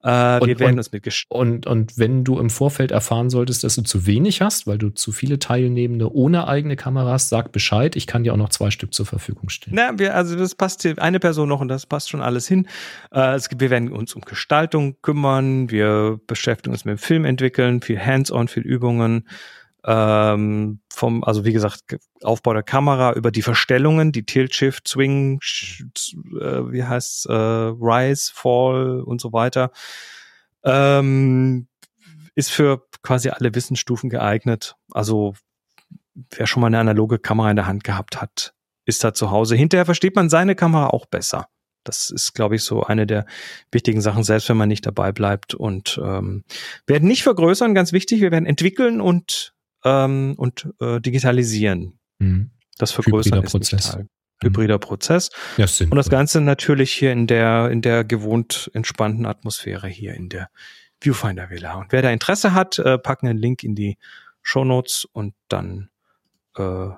Ja. Äh, wir und, werden uns mit und, und wenn du im Vorfeld erfahren solltest, dass du zu wenig hast, weil du zu viele Teilnehmende ohne eigene Kameras, sag Bescheid. Ich kann dir auch noch zwei Stück zur Verfügung stellen. Na, wir, also das passt hier eine Person noch und das passt schon alles hin. Äh, es gibt, wir werden uns um Gestaltung kümmern. Wir beschäftigen uns mit dem Film entwickeln, viel Hands-on, viel Übungen ähm, vom, also wie gesagt, Aufbau der Kamera über die Verstellungen, die Tilt, Shift, Swing, äh, wie heißt äh, Rise, Fall und so weiter, ähm, ist für quasi alle Wissensstufen geeignet. Also wer schon mal eine analoge Kamera in der Hand gehabt hat, ist da zu Hause. Hinterher versteht man seine Kamera auch besser. Das ist, glaube ich, so eine der wichtigen Sachen, selbst wenn man nicht dabei bleibt. Und ähm, werden nicht vergrößern, ganz wichtig, wir werden entwickeln und ähm, und äh, digitalisieren. Mhm. Das vergrößern Hybrider Prozess. Mhm. Hybrider Prozess. Ja, und das Ganze natürlich hier in der, in der gewohnt entspannten Atmosphäre hier in der Viewfinder Villa. Und wer da Interesse hat, äh, packen einen Link in die Show Notes und dann, äh,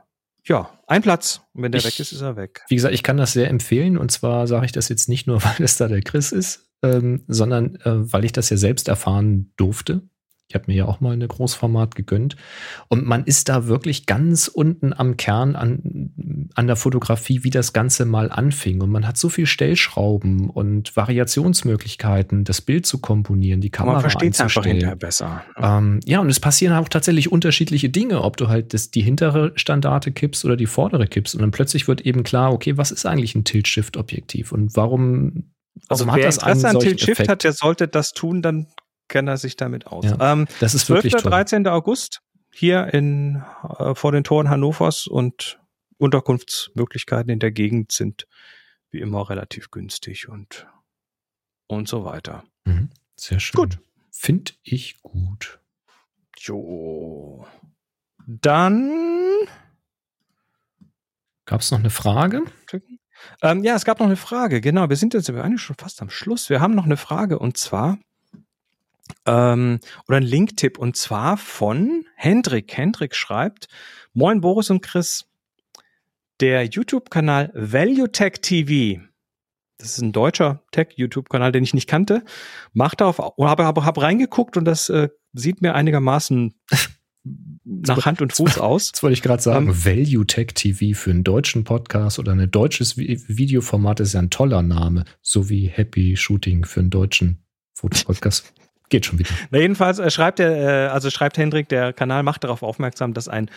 ja, ein Platz. Und wenn der ich, weg ist, ist er weg. Wie gesagt, ich kann das sehr empfehlen. Und zwar sage ich das jetzt nicht nur, weil es da der Chris ist, ähm, sondern äh, weil ich das ja selbst erfahren durfte. Ich habe mir ja auch mal eine Großformat gegönnt. Und man ist da wirklich ganz unten am Kern an, an der Fotografie, wie das Ganze mal anfing. Und man hat so viel Stellschrauben und Variationsmöglichkeiten, das Bild zu komponieren, die Kamera man versteht einfach hinterher besser. Ähm, ja, und es passieren auch tatsächlich unterschiedliche Dinge, ob du halt das, die hintere Standarte kippst oder die vordere kippst. Und dann plötzlich wird eben klar, okay, was ist eigentlich ein Tilt-Shift-Objektiv und warum also wer Interesse an Tilt Shift hat, der sollte das tun, dann kennt er sich damit aus. Ja, ähm, das ist 12. wirklich toll. 13. August hier in, äh, vor den Toren Hannovers und Unterkunftsmöglichkeiten in der Gegend sind wie immer relativ günstig und, und so weiter. Mhm. Sehr schön. Gut. Finde ich gut. Jo. Dann gab es noch eine Frage? Ähm, ja, es gab noch eine Frage. Genau, wir sind jetzt eigentlich schon fast am Schluss. Wir haben noch eine Frage und zwar ähm, oder ein Linktipp und zwar von Hendrik. Hendrik schreibt, Moin Boris und Chris, der YouTube-Kanal ValueTech TV, das ist ein deutscher Tech-YouTube-Kanal, den ich nicht kannte, macht darauf, habe hab, hab reingeguckt und das äh, sieht mir einigermaßen nach Hand und Fuß aus. Das wollte ich gerade sagen. Ähm, Value Tech TV für einen deutschen Podcast oder ein deutsches Videoformat ist ja ein toller Name, so wie Happy Shooting für einen deutschen Fotopodcast. Geht schon wieder. Na jedenfalls äh, schreibt er, äh, also schreibt Hendrik, der Kanal macht darauf aufmerksam, dass ein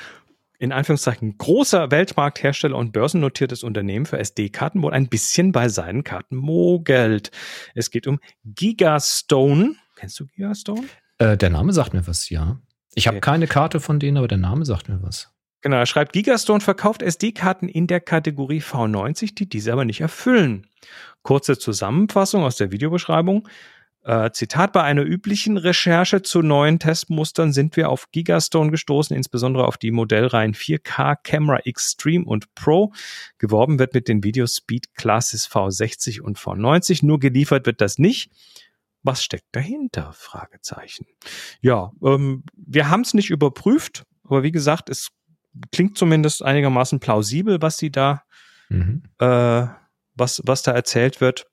in Anführungszeichen großer Weltmarkthersteller und börsennotiertes Unternehmen für SD-Karten wohl ein bisschen bei seinen Karten mogelt. Es geht um Gigastone. Kennst du Gigastone? Äh, der Name sagt mir was, ja. Ich okay. habe keine Karte von denen, aber der Name sagt mir was. Genau, er schreibt, Gigastone verkauft SD-Karten in der Kategorie V90, die diese aber nicht erfüllen. Kurze Zusammenfassung aus der Videobeschreibung. Äh, Zitat, bei einer üblichen Recherche zu neuen Testmustern sind wir auf Gigastone gestoßen, insbesondere auf die Modellreihen 4K Camera Extreme und Pro. Geworben wird mit den Video Speed Classes V60 und V90, nur geliefert wird das nicht. Was steckt dahinter? Fragezeichen. Ja, ähm, wir haben es nicht überprüft, aber wie gesagt, es klingt zumindest einigermaßen plausibel, was sie da, mhm. äh, was, was da erzählt wird.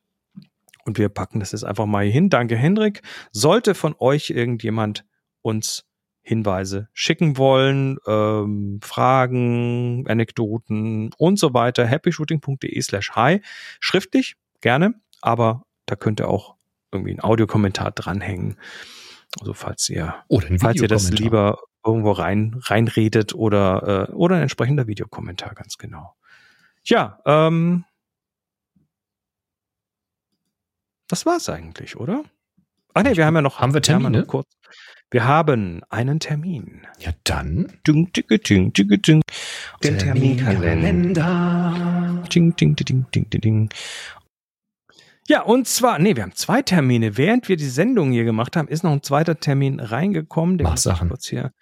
Und wir packen das jetzt einfach mal hier hin. Danke, Hendrik. Sollte von euch irgendjemand uns Hinweise schicken wollen, ähm, Fragen, Anekdoten und so weiter, happyshooting.de slash hi. Schriftlich, gerne, aber da könnt ihr auch irgendwie einen Audiokommentar dranhängen. Also falls ihr, falls ihr das lieber irgendwo rein, reinredet oder, äh, oder ein entsprechender Videokommentar, ganz genau. Ja, ähm, Das war's eigentlich, oder? Ah nee, wir haben ja noch. Haben wir Termine? Wir haben, kurz, wir haben einen Termin. Ja, dann. Ding, ding, ding, ding, ding. Den Terminkalender. Ding, ding, ding, ding, ding, ding. Ja, und zwar, nee, wir haben zwei Termine. Während wir die Sendung hier gemacht haben, ist noch ein zweiter Termin reingekommen. Den muss ich kurz hier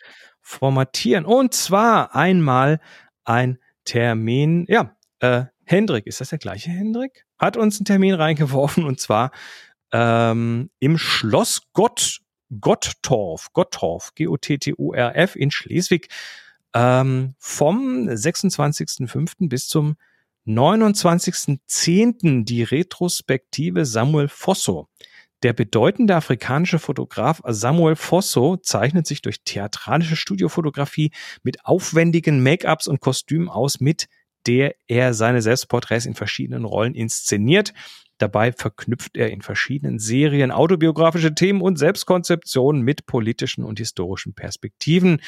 formatieren. Und zwar einmal ein Termin, ja, äh, Hendrik, ist das der gleiche Hendrik? Hat uns einen Termin reingeworfen und zwar ähm, im Schloss Gott, Gottorf, Gottorf, G-O-T-T-U-R-F in Schleswig ähm, vom 26.05. bis zum 29.10. die Retrospektive Samuel Fosso. Der bedeutende afrikanische Fotograf Samuel Fosso zeichnet sich durch theatralische Studiofotografie mit aufwendigen Make-ups und Kostümen aus, mit der er seine Selbstporträts in verschiedenen Rollen inszeniert. Dabei verknüpft er in verschiedenen Serien autobiografische Themen und Selbstkonzeptionen mit politischen und historischen Perspektiven.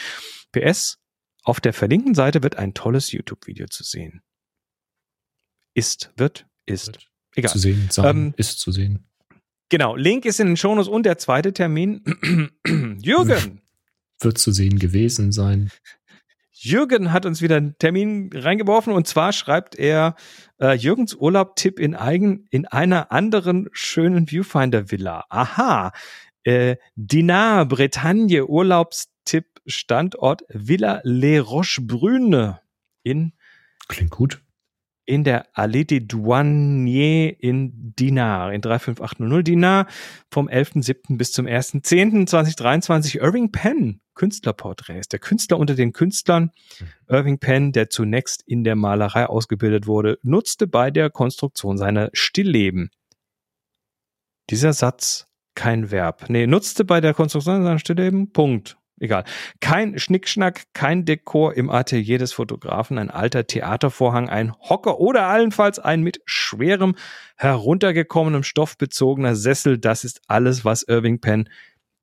PS, auf der verlinkten Seite wird ein tolles YouTube-Video zu sehen. Ist, wird, ist. Egal. Zu sehen, sein, ähm, ist zu sehen. Genau, Link ist in den Shownotes und der zweite Termin. Jürgen. Wird zu sehen gewesen sein. Jürgen hat uns wieder einen Termin reingeworfen und zwar schreibt er äh, Jürgens Urlaub-Tipp in, eigen, in einer anderen schönen Viewfinder-Villa. Aha. Äh, Dinar, Bretagne, Urlaubstipp, Standort Villa Les Roches-Brune in. Klingt gut in der Allée des Douaniers in Dinar, in 35800 Dinar, vom 11.07. bis zum 1.10.2023. Irving Penn, Künstlerporträts. Der Künstler unter den Künstlern, mhm. Irving Penn, der zunächst in der Malerei ausgebildet wurde, nutzte bei der Konstruktion seiner Stillleben. Dieser Satz kein Verb. Nee, nutzte bei der Konstruktion seiner Stillleben, Punkt egal. Kein Schnickschnack, kein Dekor im Atelier des Fotografen, ein alter Theatervorhang, ein Hocker oder allenfalls ein mit schwerem, heruntergekommenem Stoff bezogener Sessel. Das ist alles, was Irving Penn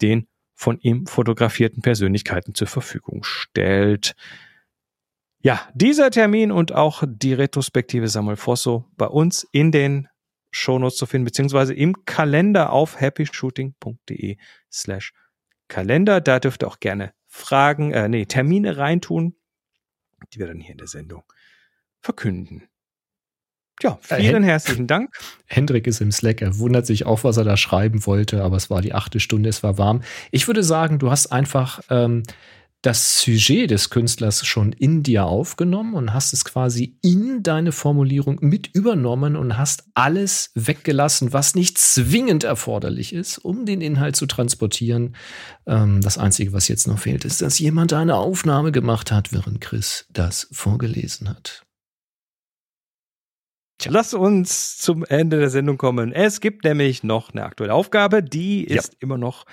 den von ihm fotografierten Persönlichkeiten zur Verfügung stellt. Ja, dieser Termin und auch die Retrospektive Samuel Fosso bei uns in den Shownotes zu finden, beziehungsweise im Kalender auf happyshooting.de slash Kalender. Da dürft ihr auch gerne Fragen, äh, nee, Termine reintun, die wir dann hier in der Sendung verkünden. Ja, äh, vielen äh, herzlichen Dank. Hendrik ist im Slack. Er wundert sich auch, was er da schreiben wollte, aber es war die achte Stunde, es war warm. Ich würde sagen, du hast einfach ähm, das Sujet des Künstlers schon in dir aufgenommen und hast es quasi in deine Formulierung mit übernommen und hast alles weggelassen, was nicht zwingend erforderlich ist, um den Inhalt zu transportieren. Ähm, das Einzige, was jetzt noch fehlt, ist, dass jemand eine Aufnahme gemacht hat, während Chris das vorgelesen hat. Tja. Lass uns zum Ende der Sendung kommen. Es gibt nämlich noch eine aktuelle Aufgabe, die ist ja. immer noch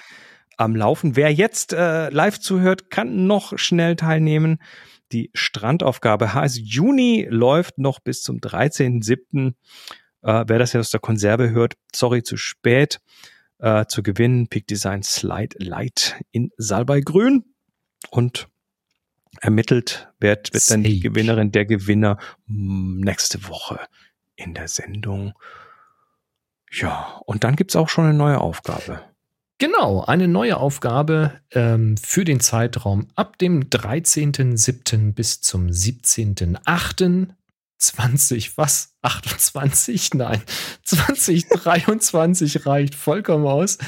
am Laufen. Wer jetzt äh, live zuhört, kann noch schnell teilnehmen. Die Strandaufgabe HS Juni läuft noch bis zum 13.07. Äh, wer das jetzt aus der Konserve hört, sorry, zu spät. Äh, zu gewinnen, Peak Design Slide Light in Salbei-Grün. Und ermittelt wird, wird dann die Gewinnerin, der Gewinner hm, nächste Woche in der Sendung. Ja, und dann gibt's auch schon eine neue Aufgabe. Genau, eine neue Aufgabe ähm, für den Zeitraum ab dem 13.07. bis zum 17.08. 20, was? 28? Nein, 2023 reicht vollkommen aus.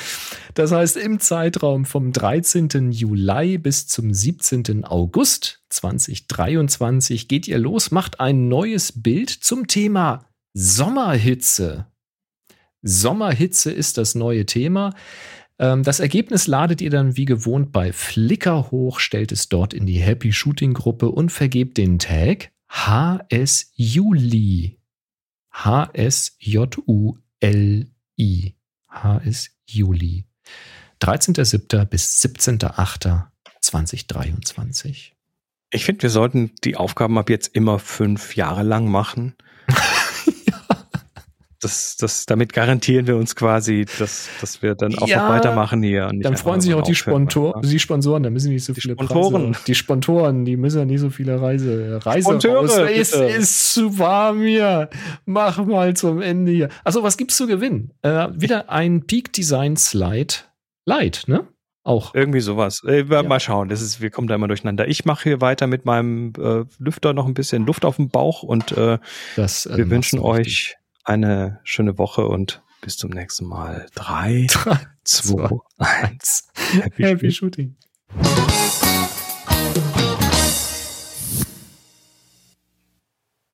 Das heißt, im Zeitraum vom 13. Juli bis zum 17. August 2023 geht ihr los, macht ein neues Bild zum Thema Sommerhitze. Sommerhitze ist das neue Thema. Ähm, das Ergebnis ladet ihr dann wie gewohnt bei Flickr hoch, stellt es dort in die Happy Shooting Gruppe und vergebt den Tag HS Juli. H-S-J-U-L-I. HS Juli. 13.07. bis 17.08.2023. Ich finde, wir sollten die Aufgaben ab jetzt immer fünf Jahre lang machen. das, das, damit garantieren wir uns quasi, dass, dass wir dann auch ja, noch weitermachen hier. dann freuen sich auch die, Spontor, die Sponsoren, da müssen nicht so die viele Spontoren. Preise. Die Spontoren, die müssen ja nicht so viele Reise, Reise Sponteure, Es ist zu warm hier. Mach mal zum Ende hier. Also, was gibt's zu gewinnen? Äh, wieder ein Peak Design Slide Light, ne? Auch. Irgendwie sowas. Äh, ja. Mal schauen. Das ist, wir kommen da immer durcheinander. Ich mache hier weiter mit meinem äh, Lüfter noch ein bisschen Luft auf dem Bauch und äh, das, äh, wir wünschen euch eine schöne Woche und bis zum nächsten Mal. Drei, Drei zwei, eins. Happy, Happy Shooting. shooting.